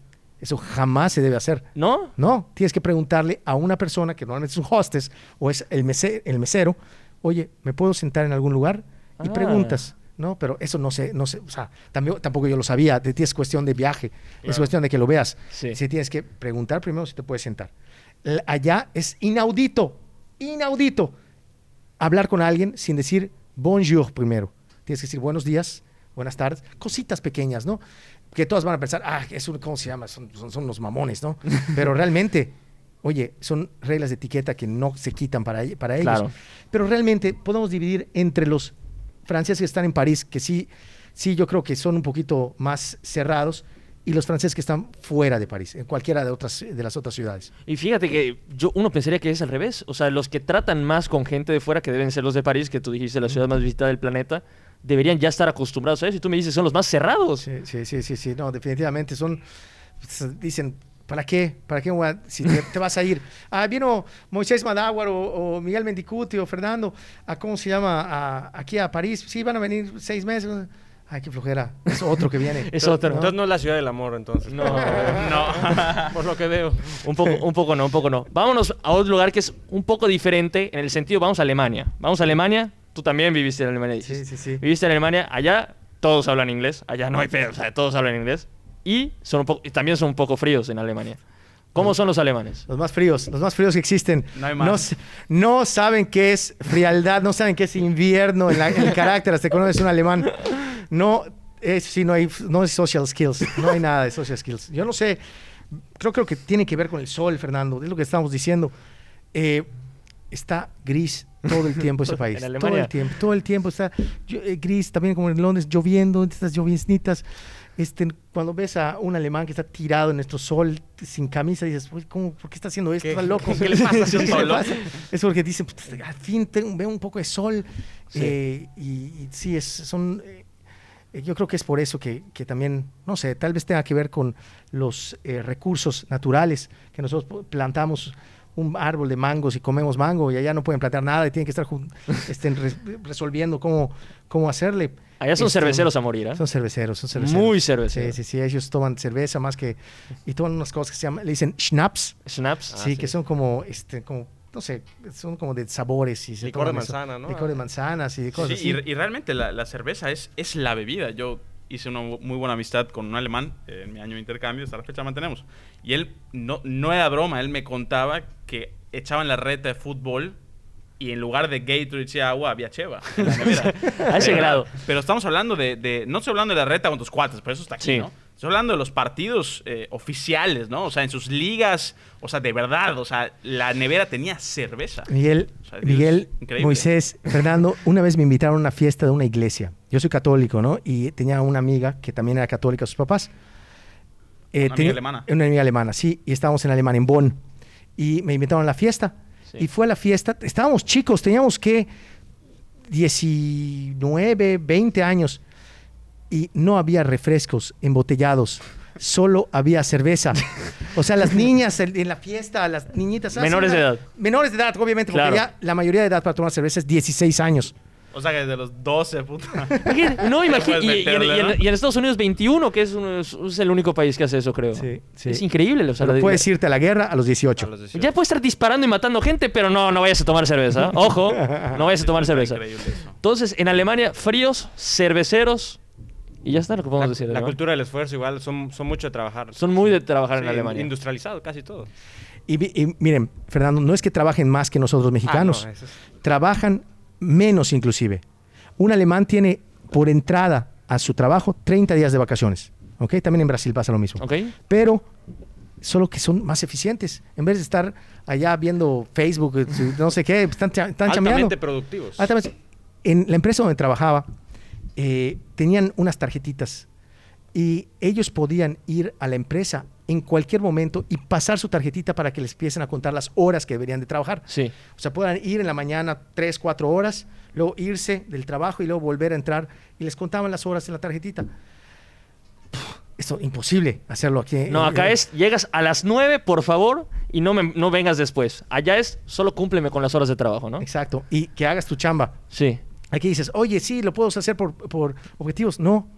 Speaker 4: Eso jamás se debe hacer.
Speaker 1: ¿No?
Speaker 4: No, tienes que preguntarle a una persona que normalmente es un hostess o es el, mese- el mesero, oye, ¿me puedo sentar en algún lugar? Y
Speaker 1: Ah.
Speaker 4: preguntas, ¿no? Pero eso no sé, no sé, o sea, también, tampoco yo lo sabía, de ti es cuestión de viaje, es cuestión de que lo veas.
Speaker 1: Sí.
Speaker 4: Si tienes que preguntar primero si te puedes sentar. Allá es inaudito, inaudito hablar con alguien sin decir bonjour primero. Tienes que decir buenos días, buenas tardes, cositas pequeñas, ¿no? Que todas van a pensar, ah, es un, ¿cómo se llama? Son, son, son unos mamones, ¿no? Pero realmente, oye, son reglas de etiqueta que no se quitan para, e- para ellos.
Speaker 1: Claro.
Speaker 4: Pero realmente podemos dividir entre los franceses que están en París, que sí, sí, yo creo que son un poquito más cerrados, y los franceses que están fuera de París, en cualquiera de, otras, de las otras ciudades.
Speaker 1: Y fíjate que yo uno pensaría que es al revés. O sea, los que tratan más con gente de fuera, que deben ser los de París, que tú dijiste la ciudad más visitada del planeta, deberían ya estar acostumbrados a eso. Y tú me dices, son los más cerrados.
Speaker 4: Sí, sí, sí, sí, sí, no, definitivamente son, pues, dicen, ¿para qué? ¿Para qué si te, te vas a ir? Ah, vino Moisés Madáguar o, o Miguel Mendicuti o Fernando, a, ¿cómo se llama? A- aquí a París, sí, van a venir seis meses. Ay, qué flojera, es otro que viene.
Speaker 1: Es otro.
Speaker 2: Entonces no es la ciudad del amor, entonces.
Speaker 1: No, no.
Speaker 2: Por lo que veo.
Speaker 1: Un poco, un poco no, un poco no. Vámonos a otro lugar que es un poco diferente en el sentido, vamos a Alemania. Vamos a Alemania, tú también viviste en Alemania.
Speaker 4: Sí, sí, sí.
Speaker 1: Viviste en Alemania, allá todos hablan inglés, allá no hay pedo, o sea, todos hablan inglés. Y son un poco, también son un poco fríos en Alemania. ¿Cómo son los alemanes?
Speaker 4: Los más fríos, los más fríos que existen.
Speaker 3: No hay
Speaker 4: No, no saben qué es frialdad, no saben qué es invierno en, la- en el carácter, hasta que conoces un alemán. No, es, sí, no hay no hay social skills, no hay nada de social skills. Yo no sé, creo, creo que tiene que ver con el sol, Fernando, es lo que estamos diciendo. Eh, está gris todo el tiempo ese país.
Speaker 1: En
Speaker 4: todo
Speaker 1: Alemania.
Speaker 4: el tiempo, todo el tiempo está llo- eh, gris, también como en Londres, lloviendo, estas lloviznitas. Este, cuando ves a un alemán que está tirado en nuestro sol sin camisa, dices, "Uy, ¿cómo, ¿por qué está haciendo esto?
Speaker 2: ¿Qué-
Speaker 4: Está loco.
Speaker 2: qué le pasa?
Speaker 4: ¿Qué le pasa? Es porque dicen, "Puta, al fin tengo- veo un poco de sol.
Speaker 1: Sí.
Speaker 4: Eh, y, y sí, es, son... eh, yo creo que es por eso que, que también, no sé, tal vez tenga que ver con los eh, recursos naturales, que nosotros plantamos un árbol de mangos y comemos mango y allá no pueden plantar nada y tienen que estar estén res- resolviendo cómo, cómo hacerle.
Speaker 1: Allá son
Speaker 4: Este,
Speaker 1: cerveceros a morir, ¿eh?
Speaker 4: Son cerveceros, son cerveceros.
Speaker 1: Muy
Speaker 4: Sí,
Speaker 1: cerveceros.
Speaker 4: sí, sí, ellos toman cerveza más que... Y toman unas cosas que se llaman, le dicen schnapps,
Speaker 1: Snaps.
Speaker 4: sí, que son como, este, como, no sé, son como de sabores. Y se
Speaker 2: Licor de
Speaker 4: eso.
Speaker 2: manzana, ¿no?
Speaker 4: Licor de manzanas y de cosas
Speaker 3: Sí,
Speaker 4: así.
Speaker 3: y, y realmente la, la cerveza es, es la bebida. Yo hice una muy buena amistad con un alemán eh, en mi año de intercambio, hasta la fecha mantenemos. Y él, no, no era broma, él me contaba que echaban la reta de fútbol y en lugar de Gatorade y agua había cheva.
Speaker 1: A ese
Speaker 3: Pero-
Speaker 1: grado.
Speaker 3: Pero estamos hablando de, de- No estoy hablando de la reta con tus cuates, por eso está aquí,
Speaker 1: Sí.
Speaker 3: ¿no? Estoy hablando de los partidos eh, oficiales, ¿no? O sea, en sus ligas, o sea, de verdad, o sea, la nevera tenía cerveza.
Speaker 4: Miguel,
Speaker 3: O sea, Dios,
Speaker 4: Miguel. Moisés, Fernando, una vez me invitaron a una fiesta de una iglesia. Yo soy católico, ¿no? Y tenía una amiga que también era católica, sus papás. Eh,
Speaker 3: Una amiga
Speaker 4: tenía-
Speaker 3: alemana.
Speaker 4: Una amiga alemana, sí. Y estábamos en Alemania, en Bonn. Y me invitaron a la fiesta.
Speaker 1: Sí.
Speaker 4: Y fue a la fiesta. Estábamos chicos, teníamos que 19, 20 años. Y no había refrescos embotellados. Solo había cerveza. O sea, las niñas en la fiesta, las niñitas. ah,
Speaker 1: Menores de edad.
Speaker 4: Menores de edad, obviamente, porque
Speaker 1: Claro.
Speaker 4: ya la mayoría de edad para tomar cerveza es 16 años.
Speaker 3: O sea, que desde los 12, puta.
Speaker 1: No, imagínate. Y, y en- Estados Unidos 21, que es, el único país que hace eso, creo.
Speaker 4: Sí, sí.
Speaker 1: Es increíble. O sea,
Speaker 4: Pero puedes irte a la guerra a los 18.
Speaker 2: A los 18.
Speaker 1: Ya puedes estar disparando y matando gente, pero no, no vayas a tomar cerveza. Ojo, no vayas a tomar cerveza. Entonces, en Alemania, fríos, cerveceros, y ya está lo que podemos
Speaker 2: La,
Speaker 1: decir.
Speaker 2: la
Speaker 1: ¿no?
Speaker 2: cultura del esfuerzo igual, son, son mucho de trabajar.
Speaker 1: Son muy de trabajar en Alemania.
Speaker 2: Industrializado casi todo.
Speaker 4: Y, miren, Fernando, no es que trabajen más que nosotros mexicanos.
Speaker 2: Ah, no, es-
Speaker 4: Trabajan menos inclusive. Un alemán tiene por entrada a su trabajo 30 días de vacaciones. ¿Ok? También en Brasil pasa lo mismo.
Speaker 1: ¿Ok?
Speaker 4: Pero solo que son más eficientes. En vez de estar allá viendo Facebook, eh, no sé qué, están, están
Speaker 2: altamente productivos.
Speaker 4: Altamente. En la empresa donde trabajaba, eh, tenían unas tarjetitas y ellos podían ir a la empresa en cualquier momento y pasar su tarjetita para que les empiecen a contar las horas que deberían de trabajar.
Speaker 1: Sí.
Speaker 4: O sea, puedan ir en la mañana tres, cuatro horas, luego irse del trabajo y luego volver a entrar y les contaban las horas en la tarjetita. Esto imposible hacerlo aquí.
Speaker 1: No, acá es, llegas a las 9, por favor, y no, me, no vengas después. Allá es, solo cúmpleme con las horas de trabajo, ¿no?
Speaker 4: Exacto. Y que hagas tu chamba.
Speaker 1: Sí.
Speaker 4: Aquí dices, oye, sí, lo puedo hacer por, por objetivos. No,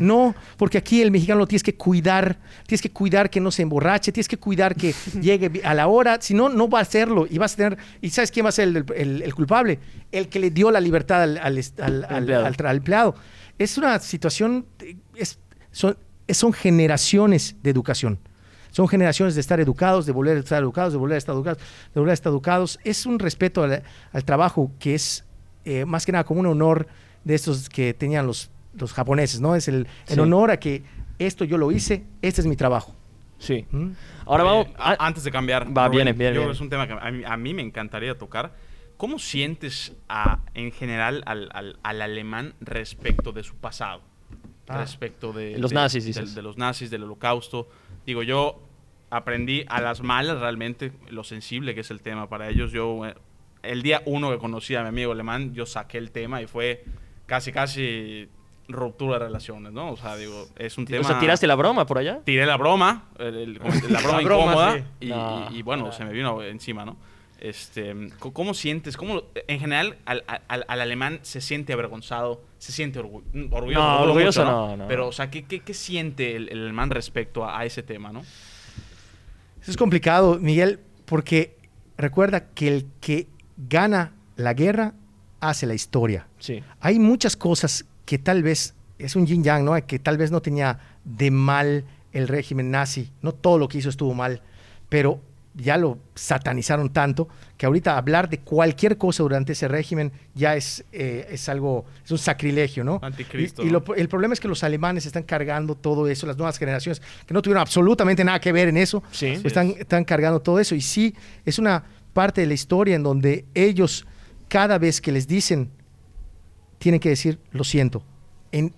Speaker 4: no, porque aquí el mexicano lo tienes que cuidar, tienes que cuidar que no se emborrache, tienes que cuidar que llegue a la hora, si no, no va a hacerlo y vas a tener, ¿y sabes quién va a ser el, el- el culpable? El que le dio la libertad al, al al- al-
Speaker 1: empleado.
Speaker 4: Es una situación, es, son, son generaciones de educación. Son generaciones de estar educados, de volver a estar educados, de volver a estar educados, de volver a estar educados. Es un respeto al, al trabajo que es eh, más que nada como un honor de estos que tenían los, los japoneses, ¿no? Es el, el
Speaker 1: Sí.
Speaker 4: honor a que esto yo lo hice, este es mi trabajo.
Speaker 1: Sí.
Speaker 4: ¿Mm?
Speaker 1: Ahora vamos.
Speaker 3: Eh, a-
Speaker 1: ah,
Speaker 3: antes de cambiar,
Speaker 1: Va,
Speaker 3: Rubén,
Speaker 1: viene, viene,
Speaker 3: yo
Speaker 1: viene.
Speaker 3: es un tema que a mí, a mí me encantaría tocar. ¿Cómo sientes a- en general al, al- al alemán respecto de su pasado?
Speaker 4: Ah.
Speaker 3: respecto de
Speaker 1: Los
Speaker 3: de-
Speaker 1: nazis, dices.
Speaker 3: De, los nazis, del holocausto. Digo, yo aprendí a las malas realmente lo sensible que es el tema para ellos. Yo, eh, el día uno que conocí a mi amigo alemán, yo saqué el tema y fue casi, casi ruptura de relaciones, ¿no? O sea, digo, es un tema...
Speaker 1: o sea, tiraste la broma por allá.
Speaker 3: Tiré la broma, el- el- la broma
Speaker 2: La broma,
Speaker 3: incómoda,
Speaker 2: sí.
Speaker 3: y,
Speaker 1: No.
Speaker 3: y- y bueno, se me vino encima, ¿no? Este, ¿Cómo sientes? ¿Cómo, en general, al, al- al alemán se siente avergonzado, se siente orgu- orgulloso?
Speaker 1: No, orgulloso
Speaker 3: mucho,
Speaker 1: no, no.
Speaker 3: Pero, o sea, ¿qué, qué, qué siente el, el alemán respecto a, a ese tema, no?
Speaker 4: Eso es complicado, Miguel, porque recuerda que el que gana la guerra hace la historia.
Speaker 1: Sí.
Speaker 4: Hay muchas cosas que tal vez, es un yin yang, ¿no? Que tal vez no tenía de mal el régimen nazi, no todo lo que hizo estuvo mal, pero ya lo satanizaron tanto que ahorita hablar de cualquier cosa durante ese régimen ya es, eh, es algo, es un sacrilegio, ¿no?
Speaker 3: Anticristo.
Speaker 4: Y, y lo- el problema es que los alemanes están cargando todo eso, las nuevas generaciones que no tuvieron absolutamente nada que ver en eso,
Speaker 1: Sí.
Speaker 4: pues están, están cargando todo eso. Y sí, es una parte de la historia en donde ellos, cada vez que les dicen, tienen que decir lo siento. En,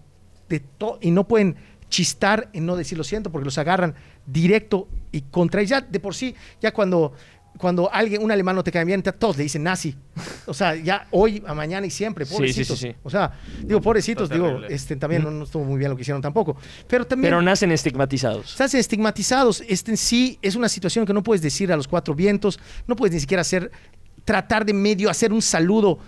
Speaker 4: de y no pueden chistar en no decir lo siento porque los agarran directo y contra ellos. Ya de por sí, ya cuando, cuando alguien, un alemán no te cae bien, todos le dicen nazi. O sea, ya hoy, a mañana y siempre,
Speaker 1: Sí, sí,
Speaker 4: pobrecitos.
Speaker 1: sí, sí.
Speaker 4: O sea, digo, pobrecitos, digo, este, también no, no estuvo muy bien lo que hicieron tampoco. Pero también
Speaker 1: Pero nacen estigmatizados.
Speaker 4: estás estigmatizados. Este en sí es una situación que no puedes decir a los cuatro vientos, no puedes ni siquiera hacer, tratar de medio hacer un saludo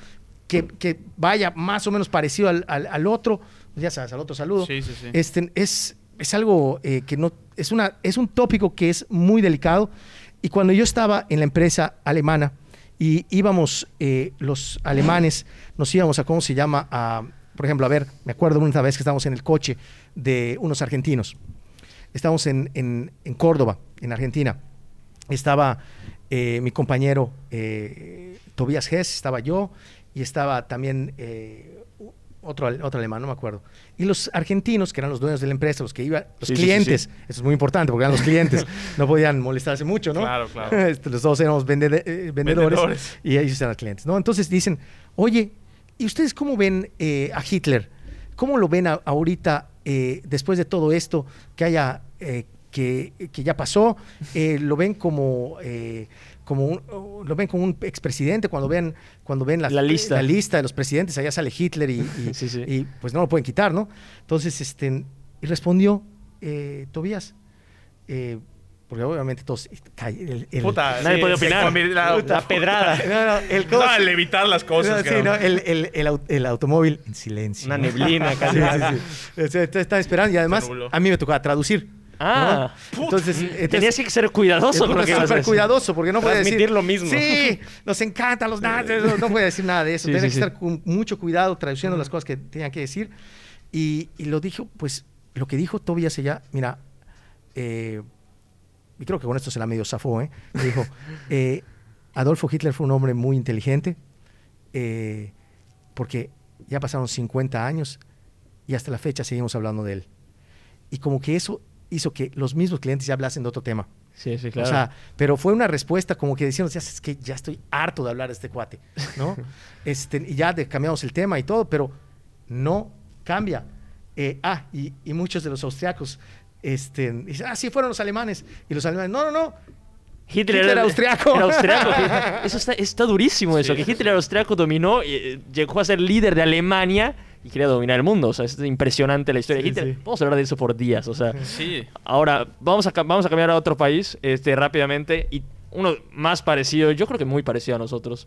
Speaker 4: que, que vaya más o menos parecido al, al- al otro, ya sabes, al otro saludo.
Speaker 3: Sí, sí, sí.
Speaker 4: Este, es, es algo eh, que no, es, una, es un tópico que es muy delicado. Y cuando yo estaba en la empresa alemana y íbamos, eh, los alemanes, nos íbamos a, ¿cómo se llama? Por ejemplo, a ver, me acuerdo una vez que estábamos en el coche de unos argentinos. Estábamos en, Córdoba, en Argentina. Estaba eh, mi compañero eh, Tobias Hess, estaba yo y estaba también eh, otro, otro alemán, no me acuerdo. Y los argentinos, que eran los dueños de la empresa, los que iban, los
Speaker 1: Sí, sí, sí,
Speaker 4: clientes,
Speaker 1: sí.
Speaker 4: eso es muy importante porque eran los clientes, no podían molestarse mucho, ¿no?
Speaker 3: Claro, claro.
Speaker 4: Este, los dos éramos eh, vendedores,
Speaker 3: Vendedores.
Speaker 4: y ellos eran clientes, ¿no? Entonces dicen, oye, ¿y ustedes cómo ven eh, a Hitler? ¿Cómo lo ven a- ahorita eh, después de todo esto que haya eh, que, que ya pasó? ¿Lo ven como eh, como un, o lo ven como un expresidente cuando ven cuando ven
Speaker 1: La lista.
Speaker 4: la lista de los presidentes allá sale Hitler y, y-
Speaker 1: Sí, sí.
Speaker 4: y, pues no lo pueden quitar, ¿no? Entonces este y respondió eh, Tobías eh, porque obviamente todos cae- el- el-
Speaker 3: Puta,
Speaker 1: Nadie
Speaker 3: sí,
Speaker 1: opinar.
Speaker 3: La,
Speaker 2: La pedrada.
Speaker 4: No, no, el
Speaker 3: No,
Speaker 4: coso-
Speaker 3: al evitar las cosas.
Speaker 4: no, sí, no, el, el- el au- el automóvil en silencio.
Speaker 2: Una neblina casi.
Speaker 4: Sí, sí, sí. O sea, entonces estaba esperando y además a mí me tocaba traducir.
Speaker 1: Ah,
Speaker 4: ¿no? entonces, entonces
Speaker 1: Tenías que ser cuidadoso con lo que decir.
Speaker 4: cuidadoso porque no puede decir
Speaker 2: lo mismo.
Speaker 4: Sí, nos encantan los nazis. No, puede decir nada de eso.
Speaker 1: Sí,
Speaker 4: que estar con mucho cuidado traduciendo las cosas que tenía que decir. Y, y lo dijo, pues, lo que dijo Tobias ella, mira, eh, y creo que con esto se la medio zafó, ¿eh? Dijo, eh, Adolfo Hitler fue un hombre muy inteligente, eh, porque ya pasaron 50 años y hasta la fecha seguimos hablando de él. Y como que eso hizo que los mismos clientes ya hablasen de otro tema.
Speaker 1: Sí, sí, claro.
Speaker 4: O sea, pero fue una respuesta como que decíamos, ya es que ya estoy harto de hablar de este cuate, ¿no? este, y ya de- cambiamos el tema y todo, pero no cambia. Eh, ah, y, y muchos de los austriacos, este, dicen, ah, sí, fueron los alemanes. Y los alemanes, no, no, no.
Speaker 1: Hitler,
Speaker 4: Hitler era austriaco.
Speaker 1: Era austriaco. Eso está, está durísimo eso, que Hitler austriaco, dominó, y, eh, llegó a ser líder de Alemania y quería dominar el mundo. O sea, es impresionante la historia
Speaker 4: Sí,
Speaker 1: de Hitler.
Speaker 4: sí.
Speaker 1: Vamos a hablar de eso por días. O sea,
Speaker 3: Sí.
Speaker 1: ahora vamos a, vamos a cambiar a otro país este, rápidamente. Y uno más parecido, yo creo que muy parecido a nosotros,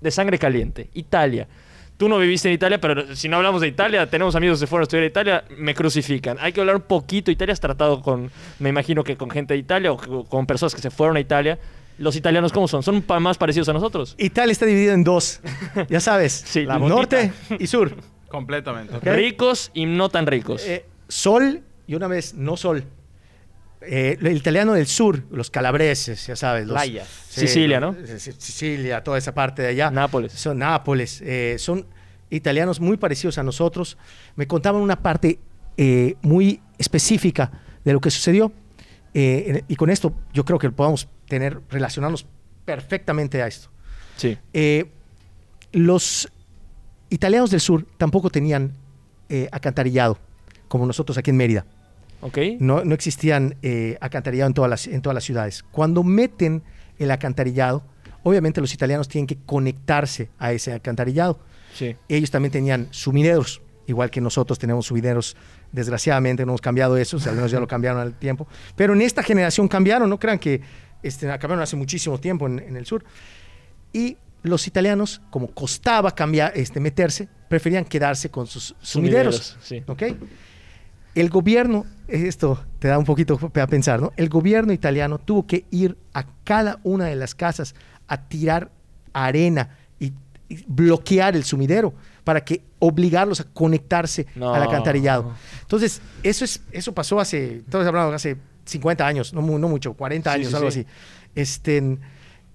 Speaker 1: de sangre caliente, Italia. Tú no viviste en Italia, pero si no hablamos de Italia, tenemos amigos que se fueron a estudiar a Italia, me crucifican. Hay que hablar un poquito. Italia has tratado con, me imagino que con gente de Italia o con personas que se fueron a Italia. Los italianos, ¿cómo son? ¿Son más parecidos a nosotros?
Speaker 4: Italia está dividido en dos, ya sabes,
Speaker 1: Sí, la
Speaker 4: norte y sur.
Speaker 3: Completamente.
Speaker 1: Ricos y no tan ricos.
Speaker 4: Eh, sol y una vez no sol. Eh, el italiano del sur, los calabreses, ya sabes. Los.
Speaker 1: Sicilia, ¿no?
Speaker 4: eh, Sicilia, toda esa parte de allá.
Speaker 1: Nápoles.
Speaker 4: Son Nápoles. eh, son italianos muy parecidos a nosotros. Me contaban una parte eh, muy específica de lo que sucedió. eh, y con esto yo creo que podamos tener, relacionarnos perfectamente a esto.
Speaker 1: Sí.
Speaker 4: Eh, los italianos del sur tampoco tenían eh, acantarillado, como nosotros aquí en Mérida.
Speaker 1: ¿Ok?
Speaker 4: No, no existían eh, acantarillado en todas, las, en todas las ciudades. Cuando meten el acantarillado, obviamente los italianos tienen que conectarse a ese acantarillado.
Speaker 1: Sí.
Speaker 4: Ellos también tenían sumideros, igual que nosotros tenemos sumideros. Desgraciadamente no hemos cambiado eso, o sea, al menos ya lo cambiaron al tiempo. Pero en esta generación cambiaron, no crean que este, cambiaron hace muchísimo tiempo en, en el sur. Y los italianos, como costaba cambiar, este, meterse, preferían quedarse con sus sumideros.
Speaker 1: Sí.
Speaker 4: ¿ok? El gobierno, esto te da un poquito a pensar, ¿no? El gobierno italiano tuvo que ir a cada una de las casas a tirar arena y, y bloquear el sumidero para que obligarlos a conectarse
Speaker 1: No.
Speaker 4: al alcantarillado. Entonces, eso es eso pasó hace, estamos hablando hace 50 años, no, no mucho, 40 años, algo así. Este,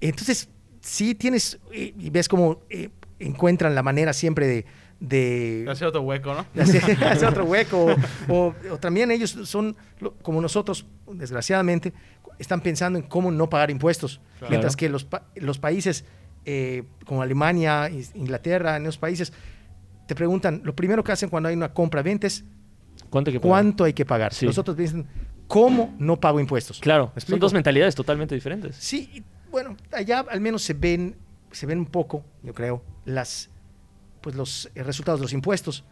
Speaker 4: entonces, sí tienes, y ves cómo eh, encuentran la manera siempre de, de
Speaker 3: hacer otro hueco, ¿no?
Speaker 4: De hacer, otro hueco. O, también ellos son, como nosotros, desgraciadamente, están pensando en cómo no pagar impuestos. Mientras que los, los países eh, como Alemania, Inglaterra, en esos países, te preguntan, lo primero que hacen cuando hay una compra-venta es ¿Cuánto hay que pagar? ¿Cuánto hay que pagar? Nosotros dicen, ¿cómo no pago impuestos?
Speaker 1: Claro, son dos mentalidades totalmente diferentes.
Speaker 4: Sí, bueno, allá al menos se ven, se ven un poco, yo creo, las pues los eh, resultados de los impuestos.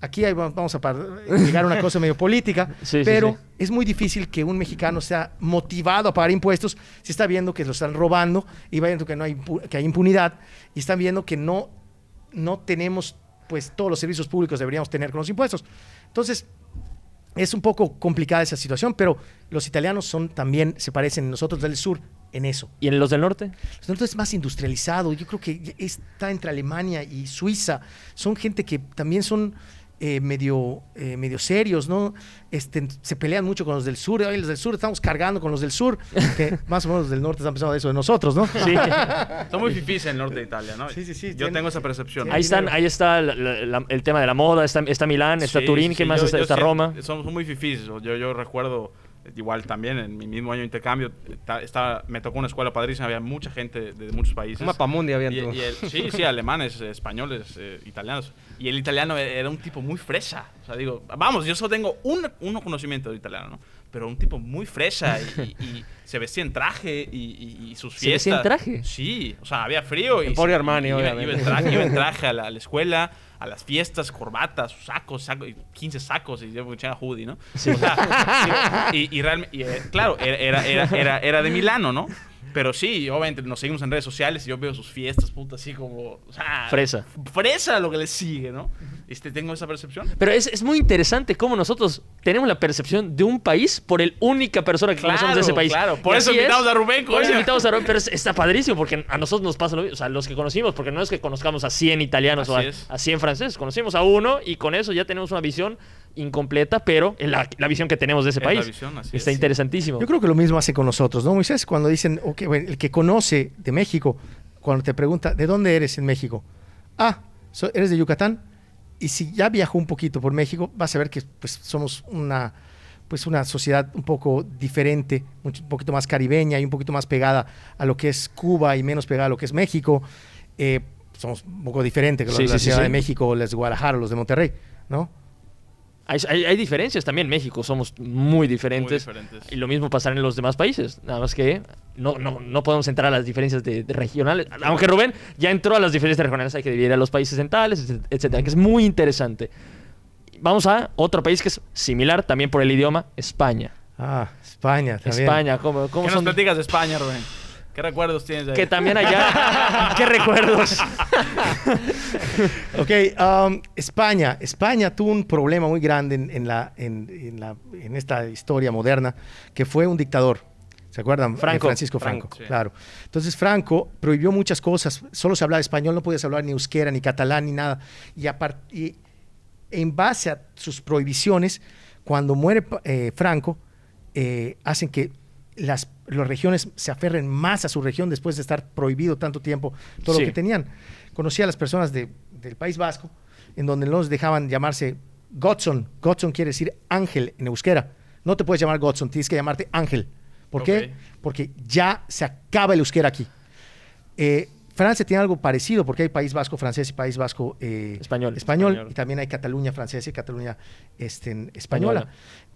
Speaker 4: Aquí vamos a llegar a una cosa medio política, pero es muy difícil que un mexicano sea motivado a pagar impuestos si está viendo que lo están robando y va viendo que, no hay, que hay impunidad y están viendo que no, no tenemos pues todos los servicios públicos deberíamos tener con los impuestos. Entonces, es un poco complicada esa situación, pero los italianos son también, se parecen nosotros del sur, en eso.
Speaker 1: ¿Y en los del norte?
Speaker 4: Los del norte es más industrializado. Yo creo que está entre Alemania y Suiza. Son gente que también son eh, medio, eh, medio serios, ¿no? Este, se pelean mucho con los del sur. Hoy los del sur estamos cargando con los del sur, que más o menos los del norte están pensando eso de nosotros, ¿no?
Speaker 3: Sí. Son muy fifís en el norte de Italia, ¿no?
Speaker 4: Sí, sí, sí.
Speaker 3: Yo tengo esa percepción.
Speaker 1: Ahí, están, ahí está el tema de la moda, está, está Milán, está Turín, ¿qué más está, está Roma?
Speaker 3: Son, muy fifís. Yo, yo recuerdo igual también en mi mismo año de intercambio está, me tocó una escuela padrísima había mucha gente de, muchos países
Speaker 2: un mapa mundi había
Speaker 3: y, sí sí alemanes españoles eh, italianos y el italiano e, era un tipo muy fresa o sea digo vamos yo solo tengo un, un conocimiento de italiano ¿no? pero un tipo muy fresa y, se vestía en traje y, sus fiestas. ¿Se
Speaker 1: vestía en traje?
Speaker 3: Sí, o sea, había frío.
Speaker 2: y Armani,
Speaker 3: iba, iba, en traje, iba en traje a la, escuela, a las fiestas, corbatas, sacos, sacos 15 sacos y yo me echaba hoodie, ¿no? Sí. O sea, y, realmente, eh, claro, era, era, era, era de Milano, ¿no? Pero sí, obviamente nos seguimos en redes sociales y yo veo sus fiestas, puta, así como. O sea,
Speaker 1: fresa.
Speaker 3: Fresa lo que les sigue, ¿no? Este, tengo esa percepción.
Speaker 1: Pero es, es, muy interesante cómo nosotros tenemos la percepción de un país por el única persona que conocemos de ese país.
Speaker 3: Claro, por eso invitamos a Rubén,
Speaker 1: Por eso invitamos a Rubén, pero está padrísimo porque a nosotros nos pasa lo mismo. O sea, los que conocimos, porque no es que conozcamos a 100 italianos o a, a 100 franceses, conocimos a uno y con eso ya tenemos una visión incompleta, pero la, la visión que tenemos de ese país. Está interesantísimo.
Speaker 4: Yo creo que lo mismo hace con nosotros, ¿no, Moisés? Cuando dicen, okay, el que conoce de México, cuando te pregunta, ¿de dónde eres en México? Ah, ¿eres de Yucatán? Y si ya viajó un poquito por México, vas a ver que pues, somos una, pues, una sociedad un poco diferente, un poquito más caribeña y un poquito más pegada a lo que es Cuba y menos pegada a lo que es México. Eh, somos un poco diferentes que los de la Ciudad de México, los de Guadalajara, los de Monterrey, ¿no?
Speaker 1: Hay, diferencias también. México somos muy diferentes, Y lo mismo pasará en los demás países. Nada más que no, no, no podemos entrar a las diferencias de, regionales. Aunque Rubén ya entró a las diferencias regionales. Hay que dividir a los países centrales, etcétera. Que es muy interesante. Vamos a otro país que es similar también por el idioma, España.
Speaker 4: Ah, España también.
Speaker 1: España, ¿cómo, cómo
Speaker 3: ¿Qué nos platicas de España, Rubén? ¿Qué recuerdos tienes ahí?
Speaker 1: Que también allá. ¿Qué recuerdos?
Speaker 4: ok, um, España. España tuvo un problema muy grande en, la, en, la, en, esta historia moderna, que fue un dictador. ¿Se acuerdan?
Speaker 1: Franco.
Speaker 4: Francisco Franco, claro. Entonces Franco prohibió muchas cosas. Solo se hablaba español, no podías hablar ni euskera, ni catalán, ni nada. Y, y en base a sus prohibiciones, cuando muere eh, Franco, eh, hacen que las, regiones se aferren más a su región después de estar prohibido tanto tiempo todo lo que tenían. Conocí a las personas del País Vasco, en donde los dejaban llamarse Godson. Godson quiere decir ángel en euskera. No te puedes llamar Godson, tienes que llamarte ángel. ¿Por qué? Porque ya se acaba el euskera aquí. Eh, Francia tiene algo parecido porque hay País Vasco francés y País Vasco
Speaker 1: eh, español.
Speaker 4: español. y también hay Cataluña francesa y Cataluña este, española.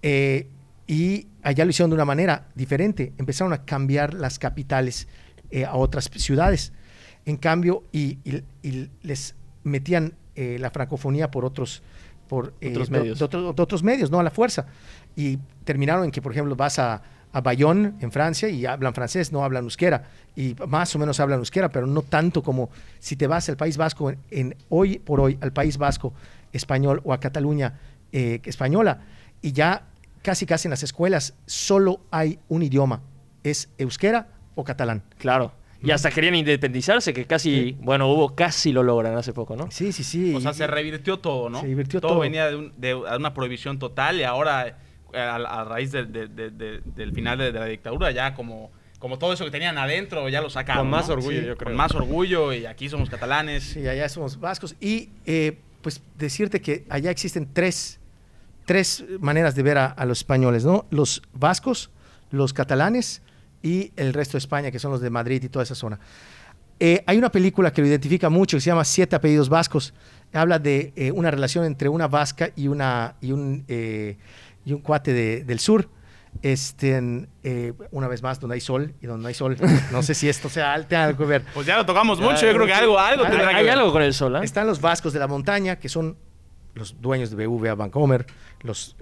Speaker 4: Eh, y allá lo hicieron de una manera diferente. Empezaron a cambiar las capitales eh, a otras ciudades. En cambio, y, les metían eh, la francofonía por otros, por,
Speaker 1: eh, otros medios.
Speaker 4: De, otros medios, no a la fuerza. Y terminaron en que, por ejemplo, vas a, a Bayonne, en Francia, y hablan francés, no hablan euskera. Y más o menos hablan euskera, pero no tanto como si te vas al País Vasco, en, hoy por hoy, al País Vasco español o a Cataluña española, y ya casi casi en las escuelas solo hay un idioma, es euskera o catalán.
Speaker 1: Claro. Y hasta querían independizarse, que casi, bueno, hubo casi lo logran hace poco, ¿no?
Speaker 4: Sí, sí, sí.
Speaker 3: O sea, se revirtió todo, ¿no?
Speaker 4: Se revirtió todo.
Speaker 3: venía de, una prohibición total y ahora a, raíz del final de, la dictadura, ya como, como todo eso que tenían adentro, ya lo sacaron.
Speaker 2: Con más orgullo, yo creo.
Speaker 3: Con más orgullo, y aquí somos catalanes.
Speaker 4: Sí, allá somos vascos. Y eh, pues decirte que allá existen tres, tres maneras de ver a, los españoles, ¿no? Los vascos, los catalanes y el resto de España, que son los de Madrid y toda esa zona. Eh, hay una película que lo identifica mucho, que se llama Siete apellidos vascos. Habla de eh, una relación entre una vasca y, una, y, un, eh, y un cuate del sur. Este, una vez más, donde hay sol y donde no hay sol. No sé si esto sea algo que ver.
Speaker 3: Pues ya lo tocamos mucho, yo creo que algo, algo tendrá
Speaker 1: que Hay algo con el sol,
Speaker 4: Están los vascos de la montaña, que son los dueños de BVA Vancomer, los,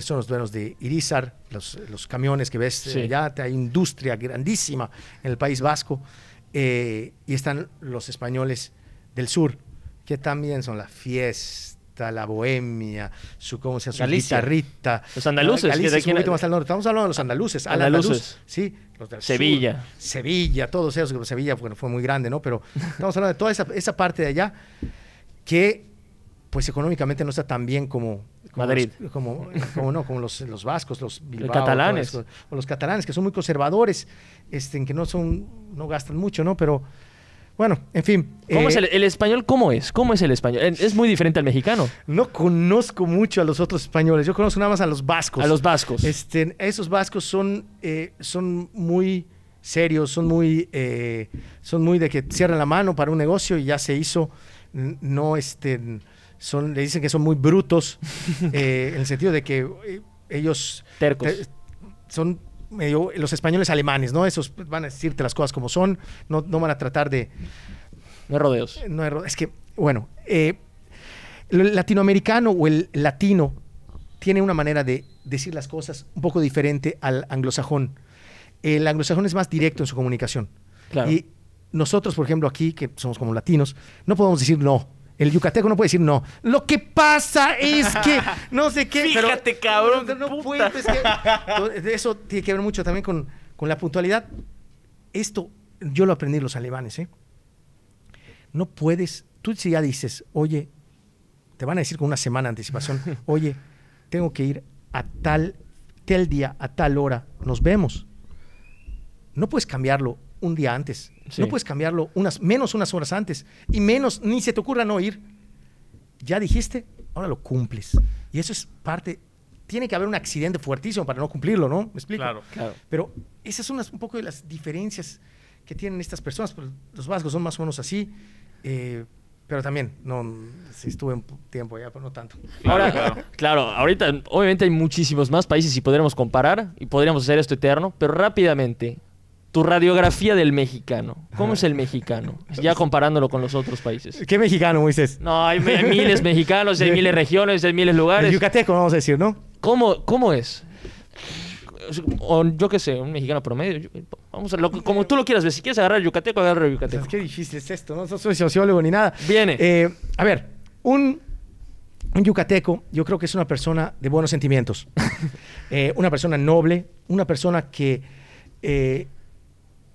Speaker 4: son los dueños de Irizar, los, los camiones que ves allá, hay industria grandísima en el País Vasco. Eh, y están los españoles del sur, que también son la fiesta, la bohemia, su, ¿cómo se llama? Su guitarrita.
Speaker 1: Los andaluces.
Speaker 4: Galicia es un poquito más al norte. Estamos hablando de los andaluces.
Speaker 1: Andaluces.
Speaker 4: sí.
Speaker 1: Los Sevilla.
Speaker 4: Sevilla, todos esos. Sevilla bueno, fue muy grande, ¿no? Pero estamos hablando de toda esa, esa parte de allá que pues económicamente no está tan bien como,
Speaker 1: Madrid.
Speaker 4: como, como, no, como los, los vascos, los
Speaker 1: Bilbao, catalanes.
Speaker 4: o los catalanes, que son muy conservadores, este, en que no son, no gastan mucho, ¿no? Pero bueno, en fin.
Speaker 1: ¿Cómo es eh, el, español? ¿Cómo es? ¿Cómo es el español? ¿Es muy diferente al mexicano?
Speaker 4: No conozco mucho a los otros españoles. Yo conozco nada más a los vascos.
Speaker 1: A los vascos.
Speaker 4: Este, esos vascos son, eh, son muy serios, son muy, eh, son muy de que cierran la mano para un negocio y ya se hizo. No, este, son, le dicen que son muy brutos, eh, en el sentido de que eh, ellos son medio los españoles alemanes, ¿no? Esos van a decirte las cosas como son, no, no van a tratar de...
Speaker 1: No hay rodeos.
Speaker 4: No es que, bueno, eh, el latinoamericano o el latino tiene una manera de decir las cosas un poco diferente al anglosajón. El anglosajón es más directo en su comunicación. Y nosotros, por ejemplo, aquí, que somos como latinos, no podemos decir no. El yucateco no puede decir no. Lo que pasa es que no sé qué.
Speaker 3: Fíjate, cabrón.
Speaker 4: No, puedo, es que, eso tiene que ver mucho también con, con la puntualidad. Esto yo lo aprendí los alemanes, ¿eh? No puedes, tú si ya dices, oye, te van a decir con una semana de anticipación, oye, tengo que ir a tal, tal día, a tal hora, nos vemos. No puedes cambiarlo un día antes. No puedes cambiarlo unas, menos unas horas antes. Y menos, ni se te ocurra no ir. Ya dijiste, ahora lo cumples. Y eso es parte. Tiene que haber un accidente fuertísimo para no cumplirlo, ¿no? ¿Me explico?
Speaker 3: Claro, claro.
Speaker 4: Pero esas son un poco de las diferencias que tienen estas personas. Pues, los vascos son más o menos así. Eh, pero también, no, estuve un tiempo ya, pero no tanto.
Speaker 1: Ahora, claro. claro, ahorita obviamente hay muchísimos más países y podríamos comparar y podríamos hacer esto eterno, pero rápidamente, tu radiografía del mexicano. ¿Cómo es el mexicano? Ya comparándolo con los otros países.
Speaker 4: ¿Qué mexicano, Moisés?
Speaker 1: No, hay miles mexicanos, hay miles regiones, hay miles lugares.
Speaker 4: El yucateco, vamos a decir, ¿no?
Speaker 1: ¿Cómo, cómo es? O yo qué sé, un mexicano promedio. Vamos a lo, como tú lo quieras ver. Si quieres agarrar el yucateco, agarra el yucateco.
Speaker 4: Qué difícil es esto, no soy sociólogo ni nada.
Speaker 1: Viene.
Speaker 4: Eh, a ver, un, un yucateco, yo creo que es una persona de buenos sentimientos. Eh, una persona noble, una persona que eh,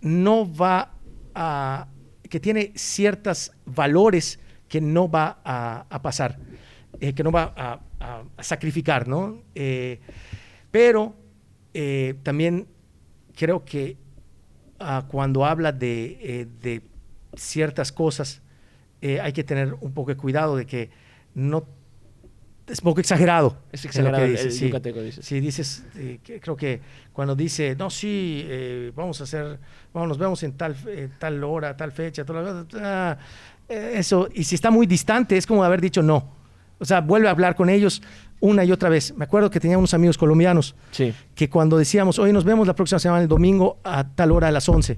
Speaker 4: no va a, que tiene ciertos valores que no va a, pasar, eh, que no va a, sacrificar, ¿no? Eh, pero eh, también creo que ah, cuando habla de, de ciertas cosas, hay que tener un poco de cuidado de que no es un poco exagerado.
Speaker 1: Es exagerado
Speaker 4: lo
Speaker 1: que dice,
Speaker 4: sí.
Speaker 1: dices.
Speaker 4: Sí, dices, eh, creo que cuando dice, no, sí, eh, vamos a hacer, vamos, nos vemos en tal, eh, tal hora, tal fecha, tal, ah, eso, y si está muy distante, es como haber dicho no. O sea, vuelve a hablar con ellos una y otra vez. Me acuerdo que tenía unos amigos colombianos
Speaker 1: sí.
Speaker 4: que cuando decíamos, hoy nos vemos la próxima semana, el domingo, a tal hora a las 11,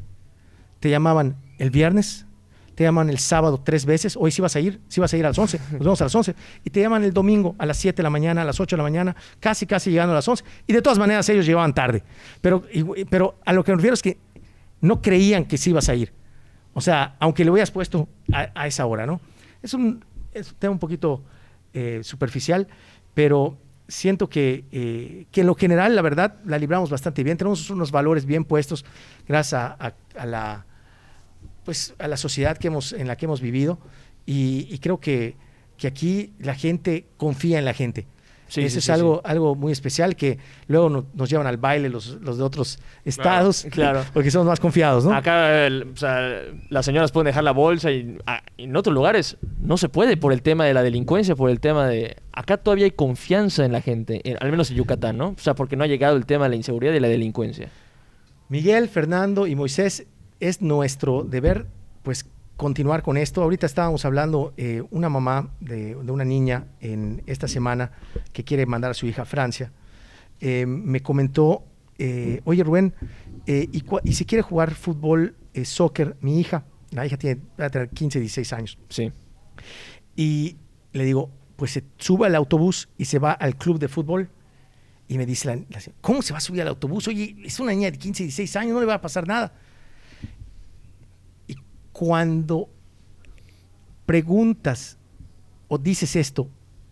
Speaker 4: te llamaban el viernes, te llaman el sábado tres veces, hoy sí vas a ir, sí vas a ir a las 11, nos vemos a las 11, y te llaman el domingo a las 7 de la mañana, a las 8 de la mañana, casi, casi llegando a las 11, y de todas maneras ellos llegaban tarde. Pero, pero a lo que me refiero es que no creían que sí ibas a ir. O sea, aunque le hubieras puesto a, esa hora, ¿no? Es un, es tema un poquito eh, superficial, pero siento que, eh, que en lo general, la verdad, la libramos bastante bien. Tenemos unos valores bien puestos gracias a la pues, a la sociedad que hemos, en la que hemos vivido y, creo que, que, aquí la gente confía en la gente. Sí, Eso es algo, algo muy especial que luego nos llevan al baile los, los de otros estados, claro, porque somos más confiados, ¿no?
Speaker 1: Acá o sea, las señoras pueden dejar la bolsa y ah, en otros lugares no se puede por el tema de la delincuencia, por el tema de... Acá todavía hay confianza en la gente, al menos en Yucatán, ¿no? O sea, porque no ha llegado el tema de la inseguridad y la delincuencia.
Speaker 4: Miguel, Fernando y Moisés, es nuestro deber, pues, continuar con esto. Ahorita estábamos hablando, eh, una mamá de, una niña en esta semana que quiere mandar a su hija a Francia, eh, me comentó, eh, oye Rubén, y, y, si quiere jugar fútbol, soccer, mi hija, la hija tiene, va a tener 15, 16 años.
Speaker 1: Sí.
Speaker 4: Y le digo, pues se sube al autobús y se va al club de fútbol. Y me dice, la, ¿cómo se va a subir al autobús? Oye, es una niña de 15, 16 años, no le va a pasar nada cuando preguntas o dices esto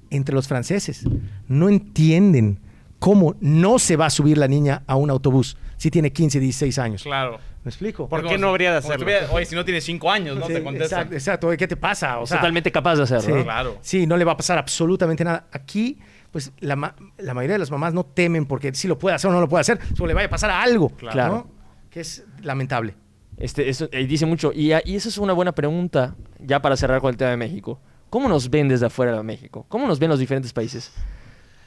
Speaker 4: entre los franceses, no entienden cómo no se va a subir la niña a un autobús si tiene 15, 16 años.
Speaker 3: Claro.
Speaker 4: ¿Me explico?
Speaker 3: ¿Por qué no habría de hacerlo? Oye, si no tiene 5 años, ¿no? te contesta.
Speaker 4: Exacto, exacto. ¿qué te pasa?
Speaker 1: O sea, Totalmente capaz de hacerlo.
Speaker 4: Sí, claro. Sí, no le va a pasar absolutamente nada. Aquí, pues, la, mayoría de las mamás no temen porque si lo puede hacer o no lo puede hacer, solo le vaya a pasar a algo. Claro. Que es lamentable.
Speaker 1: Este, eso, dice mucho. Y, y esa es una buena pregunta, ya para cerrar con el tema de México. ¿Cómo nos ven desde afuera de México? ¿Cómo nos ven los diferentes países?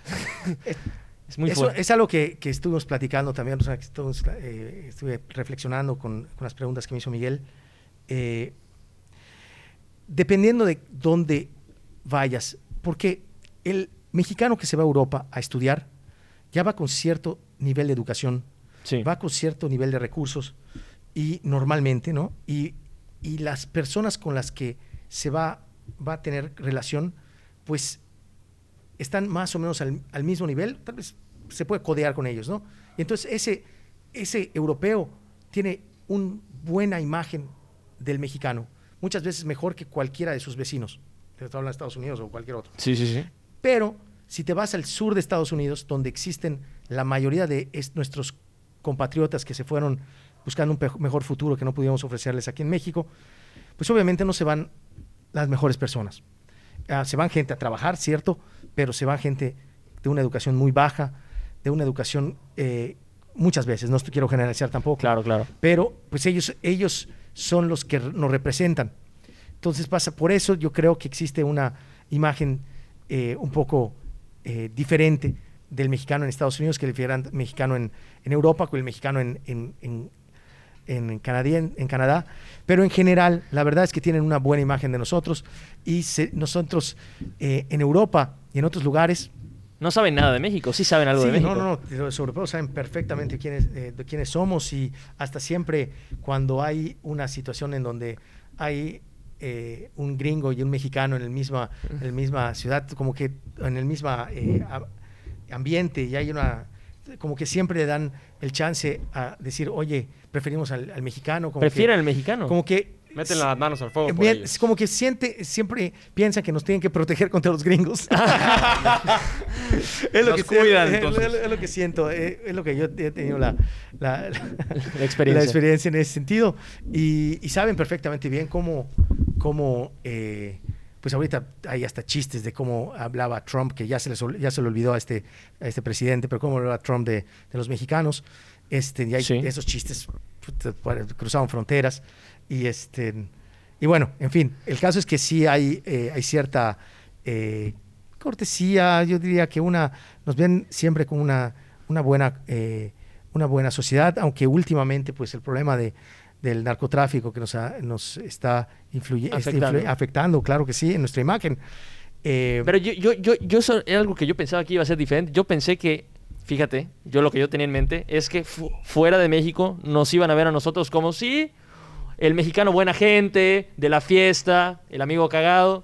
Speaker 4: es muy Eso es algo que, que, estuvimos platicando también, o sea, que eh, estuve reflexionando con, con, las preguntas que me hizo Miguel. Eh, dependiendo de dónde vayas, porque el mexicano que se va a Europa a estudiar ya va con cierto nivel de educación, va con cierto nivel de recursos, y normalmente, ¿no? Y, y, las personas con las que se va, va a tener relación, pues están más o menos al, mismo nivel, tal vez se puede codear con ellos, ¿no? Y entonces ese, ese europeo tiene una buena imagen del mexicano, muchas veces mejor que cualquiera de sus vecinos, de Estados Unidos o cualquier otro.
Speaker 1: Sí, sí, sí.
Speaker 4: Pero si te vas al sur de Estados Unidos, donde existen la mayoría de nuestros compatriotas que se fueron buscando un mejor futuro que no pudimos ofrecerles aquí en México, pues obviamente no se van las mejores personas. Ah, se van gente a trabajar, cierto, pero se va gente de una educación muy baja, de una educación eh, muchas veces, no quiero generalizar tampoco.
Speaker 1: Claro, claro.
Speaker 4: Pero pues ellos, ellos son los que nos representan. Entonces pasa, por eso yo creo que existe una imagen eh, un poco eh, diferente del mexicano en Estados Unidos que el mexicano en, en Europa, con el mexicano en, en, en, en Canadá, pero en general la verdad es que tienen una buena imagen de nosotros y nosotros eh, en Europa y en otros lugares...
Speaker 1: No saben nada de México, sí saben algo de México.
Speaker 4: No, no, no, los europeos saben perfectamente quiénes, eh, de quiénes somos y hasta siempre cuando hay una situación en donde hay eh, un gringo y un mexicano en el misma, en la misma ciudad, como que en el mismo ambiente y hay una como que siempre le dan el chance a decir, oye, preferimos al, mexicano. Como
Speaker 1: Prefieren al mexicano.
Speaker 4: Como que
Speaker 3: Meten las manos al fuego.
Speaker 4: es como que siente, siempre piensa que nos tienen que proteger contra los gringos. es, lo que
Speaker 3: cuidan,
Speaker 4: es, lo que siento, eh, es, lo que yo he tenido la, la, experiencia. experiencia. en ese sentido. Y, saben perfectamente bien cómo, cómo eh, pues ahorita hay hasta chistes de cómo hablaba Trump, que ya se, ya se le olvidó a este, a este presidente, pero cómo hablaba Trump de, de los mexicanos. Este, y hay esos chistes cruzaban fronteras. Y, este, y bueno, en fin, el caso es que sí hay, eh, hay cierta eh, cortesía, yo diría que una, nos ven siempre como una, una, buena, eh, una buena sociedad, aunque últimamente pues el problema de del narcotráfico que nos, nos está, afectando. afectando, claro que sí, en nuestra imagen.
Speaker 1: Eh, Pero yo, yo, yo, yo eso es algo que yo pensaba que iba a ser diferente. Yo pensé que, fíjate, yo lo que yo tenía en mente es que fuera de México nos iban a ver a nosotros como si el mexicano buena gente, de la fiesta, el amigo cagado.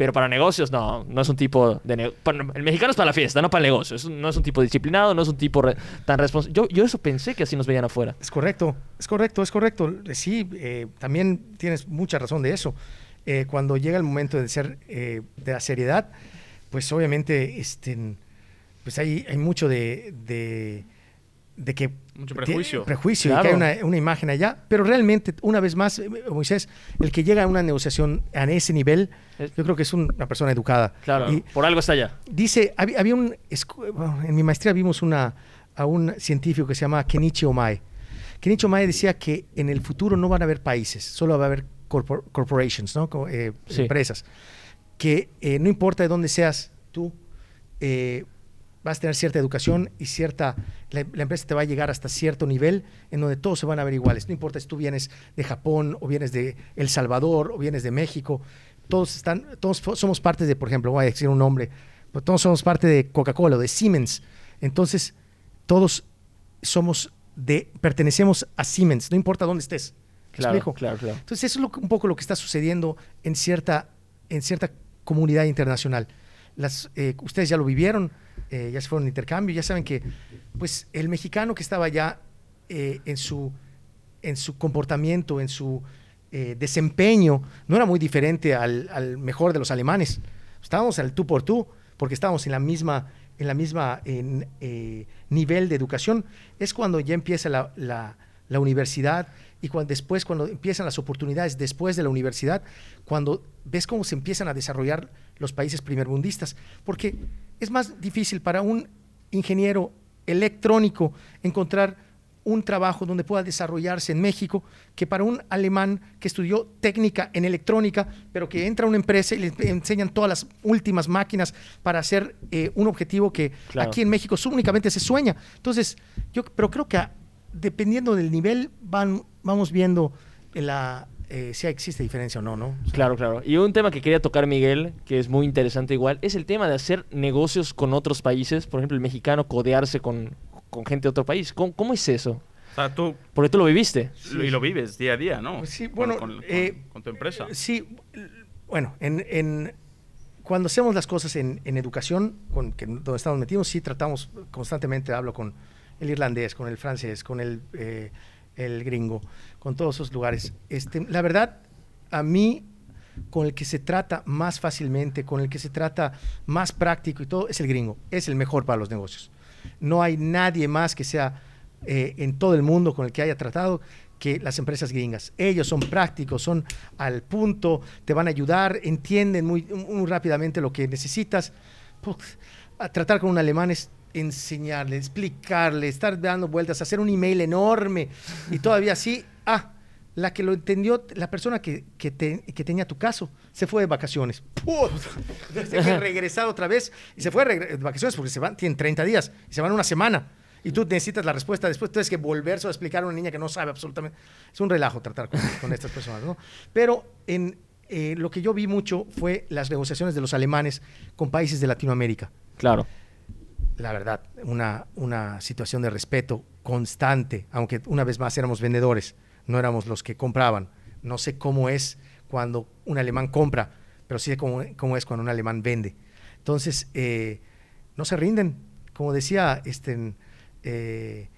Speaker 1: Pero para negocios, no, no es un tipo de... el mexicano es para la fiesta, no para el negocio. no es un tipo disciplinado, no es un tipo tan responsable. Yo, yo eso pensé que así nos veían afuera.
Speaker 4: Es correcto, es correcto, es correcto. Sí, eh, también tienes mucha razón de eso. Eh, cuando llega el momento de ser eh, de la seriedad, pues obviamente este, pues hay, hay mucho de que
Speaker 3: Mucho prejuicio.
Speaker 4: prejuicio y que
Speaker 1: Claro.
Speaker 4: hay una, una imagen allá, pero realmente, una vez más, eh, Moisés, el que llega a una negociación a ese nivel, yo creo que es un- una persona educada.
Speaker 1: Claro,
Speaker 4: Y
Speaker 1: por algo está allá.
Speaker 4: dice, había, había un, bueno, en mi maestría vimos una, a un científico que se llama Kenichi Omae. Kenichi Omae decía que en el futuro no van a haber países, solo va a haber corpor- corporations, ¿no? Eh,
Speaker 1: Sí.
Speaker 4: empresas. Que eh, no importa de dónde seas tú, eh, vas a tener cierta educación y cierta, la, la empresa te va a llegar hasta cierto nivel en donde todos se van a ver iguales. No importa si tú vienes de Japón o vienes de El Salvador o vienes de México, todos están, todos somos parte de, por ejemplo, voy a decir un nombre, pero todos somos parte de Coca-Cola o de Siemens. Entonces, todos somos de, pertenecemos a Siemens, no importa dónde estés. ¿Me
Speaker 1: Claro,
Speaker 4: explico?
Speaker 1: claro, claro.
Speaker 4: Entonces, eso es lo un poco lo que está sucediendo en cierta, en cierta comunidad internacional. Eh, ustedes ya lo vivieron, eh, ya se fueron de intercambio, ya saben que pues, el mexicano que estaba ya eh, en, su, en su comportamiento, en su eh, desempeño, no era muy diferente al, mejor de los alemanes. Estábamos al tú por tú, porque estábamos en la misma, en la misma nivel de educación. Es cuando ya empieza la- la universidad y cuando, después cuando empiezan las oportunidades después de la universidad, cuando ves cómo se empiezan a desarrollar los países primermundistas, porque es más difícil para un ingeniero electrónico encontrar un trabajo donde pueda desarrollarse en México que para un alemán que estudió técnica en electrónica, pero que entra a una empresa y le enseñan todas las últimas máquinas para hacer eh, un objetivo que
Speaker 1: Claro.
Speaker 4: aquí en México únicamente se sueña. Entonces, yo pero creo que a- dependiendo del nivel van, vamos viendo la, eh, si existe diferencia o no, ¿no?
Speaker 1: Claro, claro. Y un tema que quería tocar, Miguel, que es muy interesante igual, es el tema de hacer negocios con otros países. Por ejemplo, el mexicano codearse con, con gente de otro país. ¿Cómo, cómo es eso?
Speaker 3: O sea, tú
Speaker 1: Porque tú lo viviste.
Speaker 3: y lo vives día a día, ¿no?
Speaker 4: Pues sí, bueno,
Speaker 3: con, con-
Speaker 4: eh,
Speaker 3: con tu empresa.
Speaker 4: Sí, bueno, en, en- cuando hacemos las cosas en, en educación, con, que, donde estamos metidos, sí tratamos constantemente, hablo con el irlandés, con el francés, con el, eh, el gringo, con todos esos lugares. Este, la verdad, a mí, con el que se trata más fácilmente, con el que se trata más práctico y todo, es el gringo. Es el mejor para los negocios. No hay nadie más que sea eh, en todo el mundo con el que haya tratado que las empresas gringas. Ellos son prácticos, son al punto, te van a ayudar, entienden muy, rápidamente lo que necesitas. A tratar con un alemán es enseñarle, explicarle, estar dando vueltas, hacer un email enorme y todavía así, ah, la que lo entendió, la persona que, que, te- que tenía tu caso, se fue de vacaciones. ¡Puf! Tiene que regresar otra vez y se fue de vacaciones porque se van, tienen 30 días y se van una semana. Y tú necesitas la respuesta después, tienes que volverse a explicar a una niña que no sabe absolutamente. Es un relajo tratar con, con estas personas, ¿no? Pero en, eh, lo que yo vi mucho fue las negociaciones de los alemanes con países de Latinoamérica
Speaker 1: Claro.
Speaker 4: La verdad, una, una situación de respeto constante, aunque una vez más éramos vendedores, no éramos los que compraban. No sé cómo es cuando un alemán compra, pero sí sé cómo, cómo es cuando un alemán vende. Entonces, eh, no se rinden. Como decía este, eh,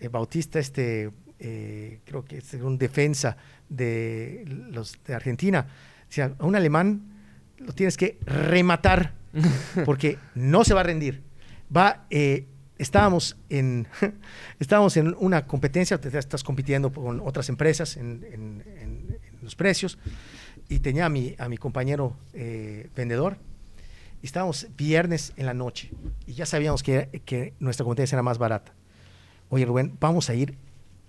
Speaker 4: eh, Bautista, este, eh, creo que es un defensa de los de Argentina, decía, a un alemán lo tienes que rematar porque no se va a rendir. Va, eh, estábamos en estábamos en una competencia, te estás compitiendo con otras empresas en, en- en- en los precios y tenía a mi, a mi compañero eh, vendedor y estábamos viernes en la noche y ya sabíamos que, que nuestra competencia era más barata. Oye Rubén, vamos a ir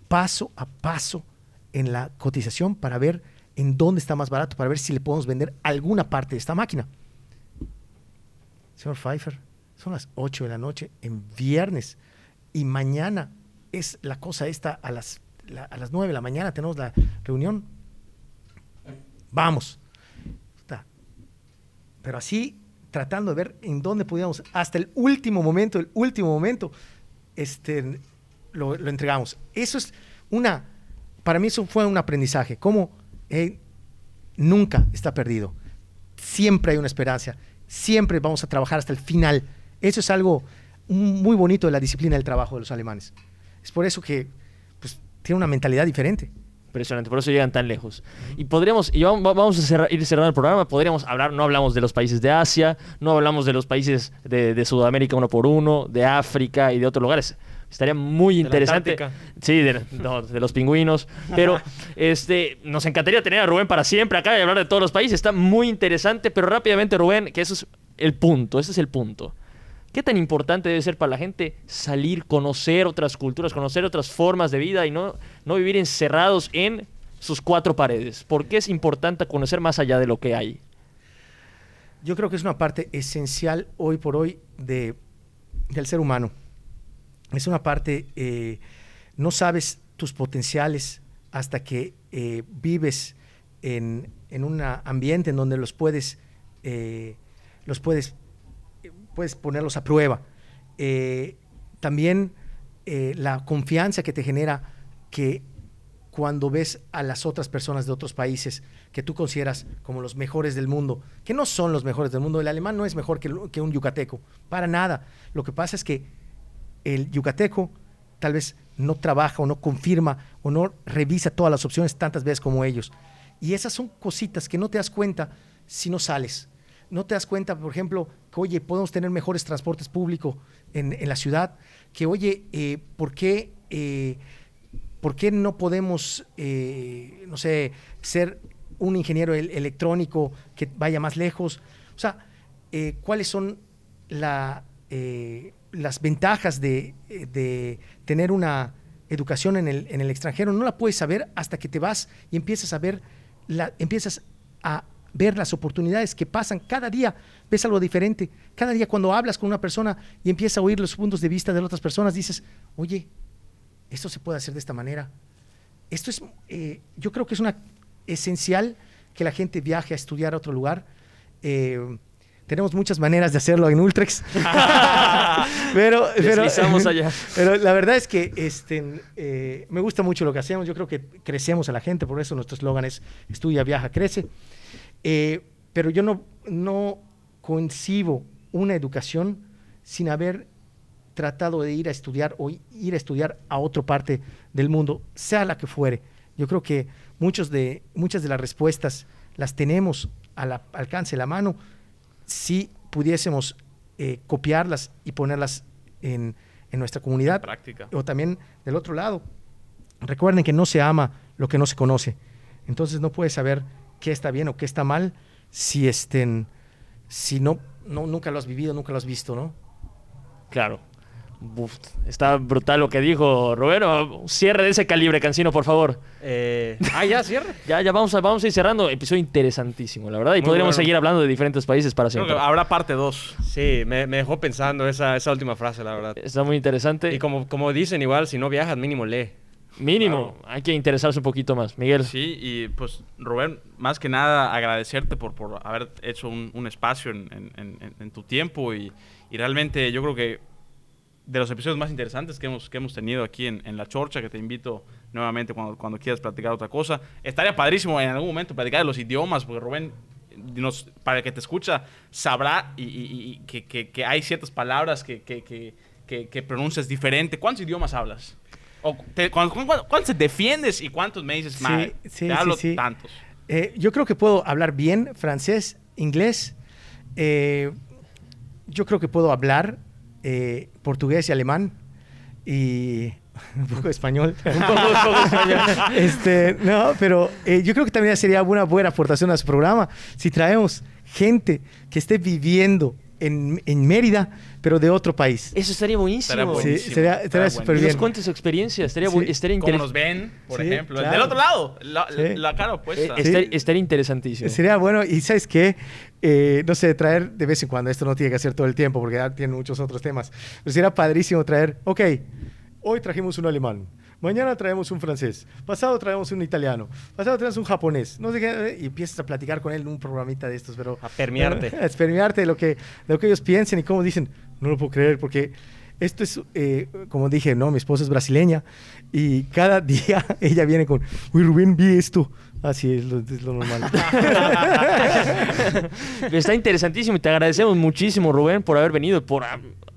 Speaker 4: paso a paso en la cotización para ver en dónde está más barato, para ver si le podemos vender alguna parte de esta máquina. Señor Pfeiffer, son las 8 de la noche en viernes y mañana es la cosa esta a las, la- a las 9 de la mañana tenemos la reunión. Vamos. Pero así, tratando de ver en dónde podíamos, hasta el último momento, el último momento, este, lo, lo entregamos. Eso es una, para mí eso fue un aprendizaje, como eh, nunca está perdido. Siempre hay una esperanza, siempre vamos a trabajar hasta el final. Eso es algo muy bonito de la disciplina del trabajo de los alemanes. Es por eso que pues, tiene una mentalidad diferente.
Speaker 1: Impresionante, por eso llegan tan lejos. Y podríamos, y vamos, vamos a cerrar- ir cerrando el programa, podríamos hablar, no hablamos de los países de Asia, no hablamos de los países de, de Sudamérica uno por uno, de África y de otros lugares. Estaría muy interesante. sí, de, de, los pingüinos. Pero este, nos encantaría tener a Rubén para siempre acá y hablar de todos los países. Está muy interesante, pero rápidamente, Rubén, que eso es el punto, ese es el punto. ¿Qué tan importante debe ser para la gente salir, conocer otras culturas, conocer otras formas de vida y no, no vivir encerrados en sus cuatro paredes? ¿Por qué es importante conocer más allá de lo que hay?
Speaker 4: Yo creo que es una parte esencial hoy por hoy de, del ser humano. Es una parte, eh, no sabes tus potenciales hasta que eh, vives en, un ambiente en donde los puedes, eh, los puedes puedes ponerlos a prueba. Eh, también eh, la confianza que te genera que cuando ves a las otras personas de otros países que tú consideras como los mejores del mundo, que no son los mejores del mundo, el alemán no es mejor que, que un yucateco, para nada. Lo que pasa es que el yucateco tal vez no trabaja o no confirma o no revisa todas las opciones tantas veces como ellos. Y esas son cositas que no te das cuenta si no sales no te das cuenta, por ejemplo, que, oye, podemos tener mejores transportes públicos en, la ciudad, que, oye, eh, ¿por, qué, eh, ¿por qué no podemos, eh, no sé, ser un ingeniero electrónico que vaya más lejos? O sea, ¿cuáles son las ventajas de, tener una educación en el, el extranjero? No la puedes saber hasta que te vas y empiezas a ver, empiezas a ver las oportunidades que pasan. Cada día ves algo diferente. Cada día cuando hablas con una persona y empiezas a oír los puntos de vista de otras personas, dices, oye, esto se puede hacer de esta manera. Esto es, eh, yo creo que es una esencial que la gente viaje a estudiar a otro lugar. Eh, tenemos muchas maneras de hacerlo en Ultrex. pero, pero,
Speaker 1: allá.
Speaker 4: pero la verdad es que este, eh, me gusta mucho lo que hacemos. Yo creo que crecemos a la gente, por eso nuestro eslogan es estudia, viaja, crece. Eh, pero yo no, no concibo una educación sin haber tratado de ir a estudiar o ir a estudiar a otra parte del mundo, sea la que fuere. Yo creo que muchos de, muchas de las respuestas las tenemos al alcance de la mano si pudiésemos eh, copiarlas y ponerlas en, en nuestra comunidad.
Speaker 3: Práctica.
Speaker 4: O también del otro lado. Recuerden que no se ama lo que no se conoce. Entonces no puedes saber qué está bien o qué está mal si estén, si no, no, nunca lo has vivido, nunca lo has visto, ¿no?
Speaker 1: Claro. está brutal lo que dijo Roberto. Cierre de ese calibre, Cancino, por favor.
Speaker 2: Eh, ah, ya, cierre.
Speaker 1: ya, ya vamos a, vamos a ir cerrando. Episodio interesantísimo, la verdad. Y podríamos seguir hablando de diferentes países para siempre.
Speaker 3: habrá parte 2.
Speaker 2: Sí, me, dejó pensando esa, esa última frase, la verdad.
Speaker 1: Está muy interesante.
Speaker 2: Y como, como dicen, igual, si no viajas, mínimo lee.
Speaker 1: Mínimo, hay que interesarse un poquito más. Miguel.
Speaker 3: Sí, y pues Rubén, más que nada agradecerte por, por haber hecho un, espacio en, tu tiempo y, realmente yo creo que de los episodios más interesantes que hemos, que hemos tenido aquí en, La Chorcha, que te invito nuevamente cuando, cuando quieras platicar otra cosa. Estaría padrísimo en algún momento platicar de los idiomas, porque Rubén, nos, para el que te escucha, sabrá y, que, que, hay ciertas palabras que, que pronuncias diferente. ¿Cuántos idiomas hablas? ¿Cuántos te defiendes y cuántos me dices, sí, sí, hablo tantos?
Speaker 4: Eh, yo creo que puedo hablar bien francés, inglés. Eh, yo creo que puedo hablar eh, portugués y alemán. Y un poco español. un poco, español. Este, no, pero yo creo que también sería una buena aportación a su programa si traemos gente que esté viviendo en, en Mérida, pero de otro país.
Speaker 1: Eso estaría buenísimo.
Speaker 4: Sí, sería, estaría súper bien.
Speaker 1: nos cuente su experiencia, estaría, sí. estaría
Speaker 3: interesante. Como nos ven, por ejemplo. Del otro lado, la, la cara opuesta.
Speaker 1: Eh, estaría, interesantísimo.
Speaker 4: Sería bueno, y ¿sabes qué? Eh, no sé, traer de vez en cuando, esto no tiene que ser todo el tiempo, porque ya tiene muchos otros temas, pero sería padrísimo traer, ok, hoy trajimos un alemán, Mañana traemos un francés, pasado traemos un italiano, pasado traemos un japonés, no sé qué, y empiezas a platicar con él en un programita de estos, pero...
Speaker 2: A permearte.
Speaker 4: a permearte de lo, que, de lo que ellos piensen y cómo dicen, no lo puedo creer, porque esto es, eh, como dije, no, mi esposa es brasileña y cada día ella viene con, uy, Rubén, vi esto. Así es, es lo, normal.
Speaker 1: Está interesantísimo y te agradecemos muchísimo, Rubén, por haber venido, por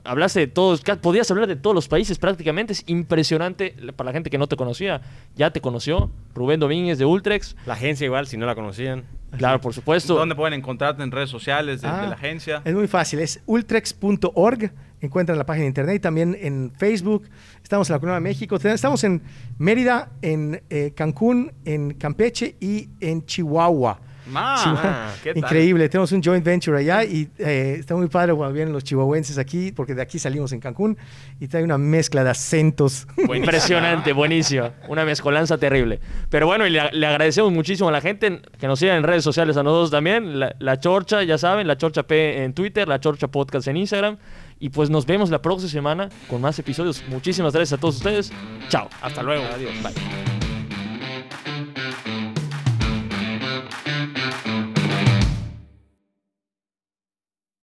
Speaker 1: hablaste de todos, podías hablar de todos los países prácticamente, es impresionante para la gente que no te conocía, ya te conoció, Rubén Domínguez de Ultrex.
Speaker 2: La agencia igual, si no la conocían.
Speaker 1: Claro, por supuesto.
Speaker 3: ¿Dónde pueden encontrarte en redes sociales de, la ah, agencia?
Speaker 4: Es muy fácil, es ultrex.org encuentran la página de internet, también en Facebook. Estamos en la Corona de México. Estamos en Mérida, en eh, Cancún, en Campeche y en Chihuahua.
Speaker 3: Ah,
Speaker 4: Increíble, tenemos un joint venture allá y eh, está muy padre cuando vienen los chihuahuenses aquí, porque de aquí salimos en Cancún y trae una mezcla de acentos.
Speaker 1: Impresionante, buenísimo. Una mezcolanza terrible. Pero bueno, y le, agradecemos muchísimo a la gente que nos siga en redes sociales, a nosotros también. La, la, Chorcha, ya saben, la Chorcha P en Twitter, la Chorcha Podcast en Instagram. Y pues nos vemos la próxima semana con más episodios. Muchísimas gracias a todos ustedes. Chao.
Speaker 3: Hasta luego.
Speaker 1: Adiós. Bye.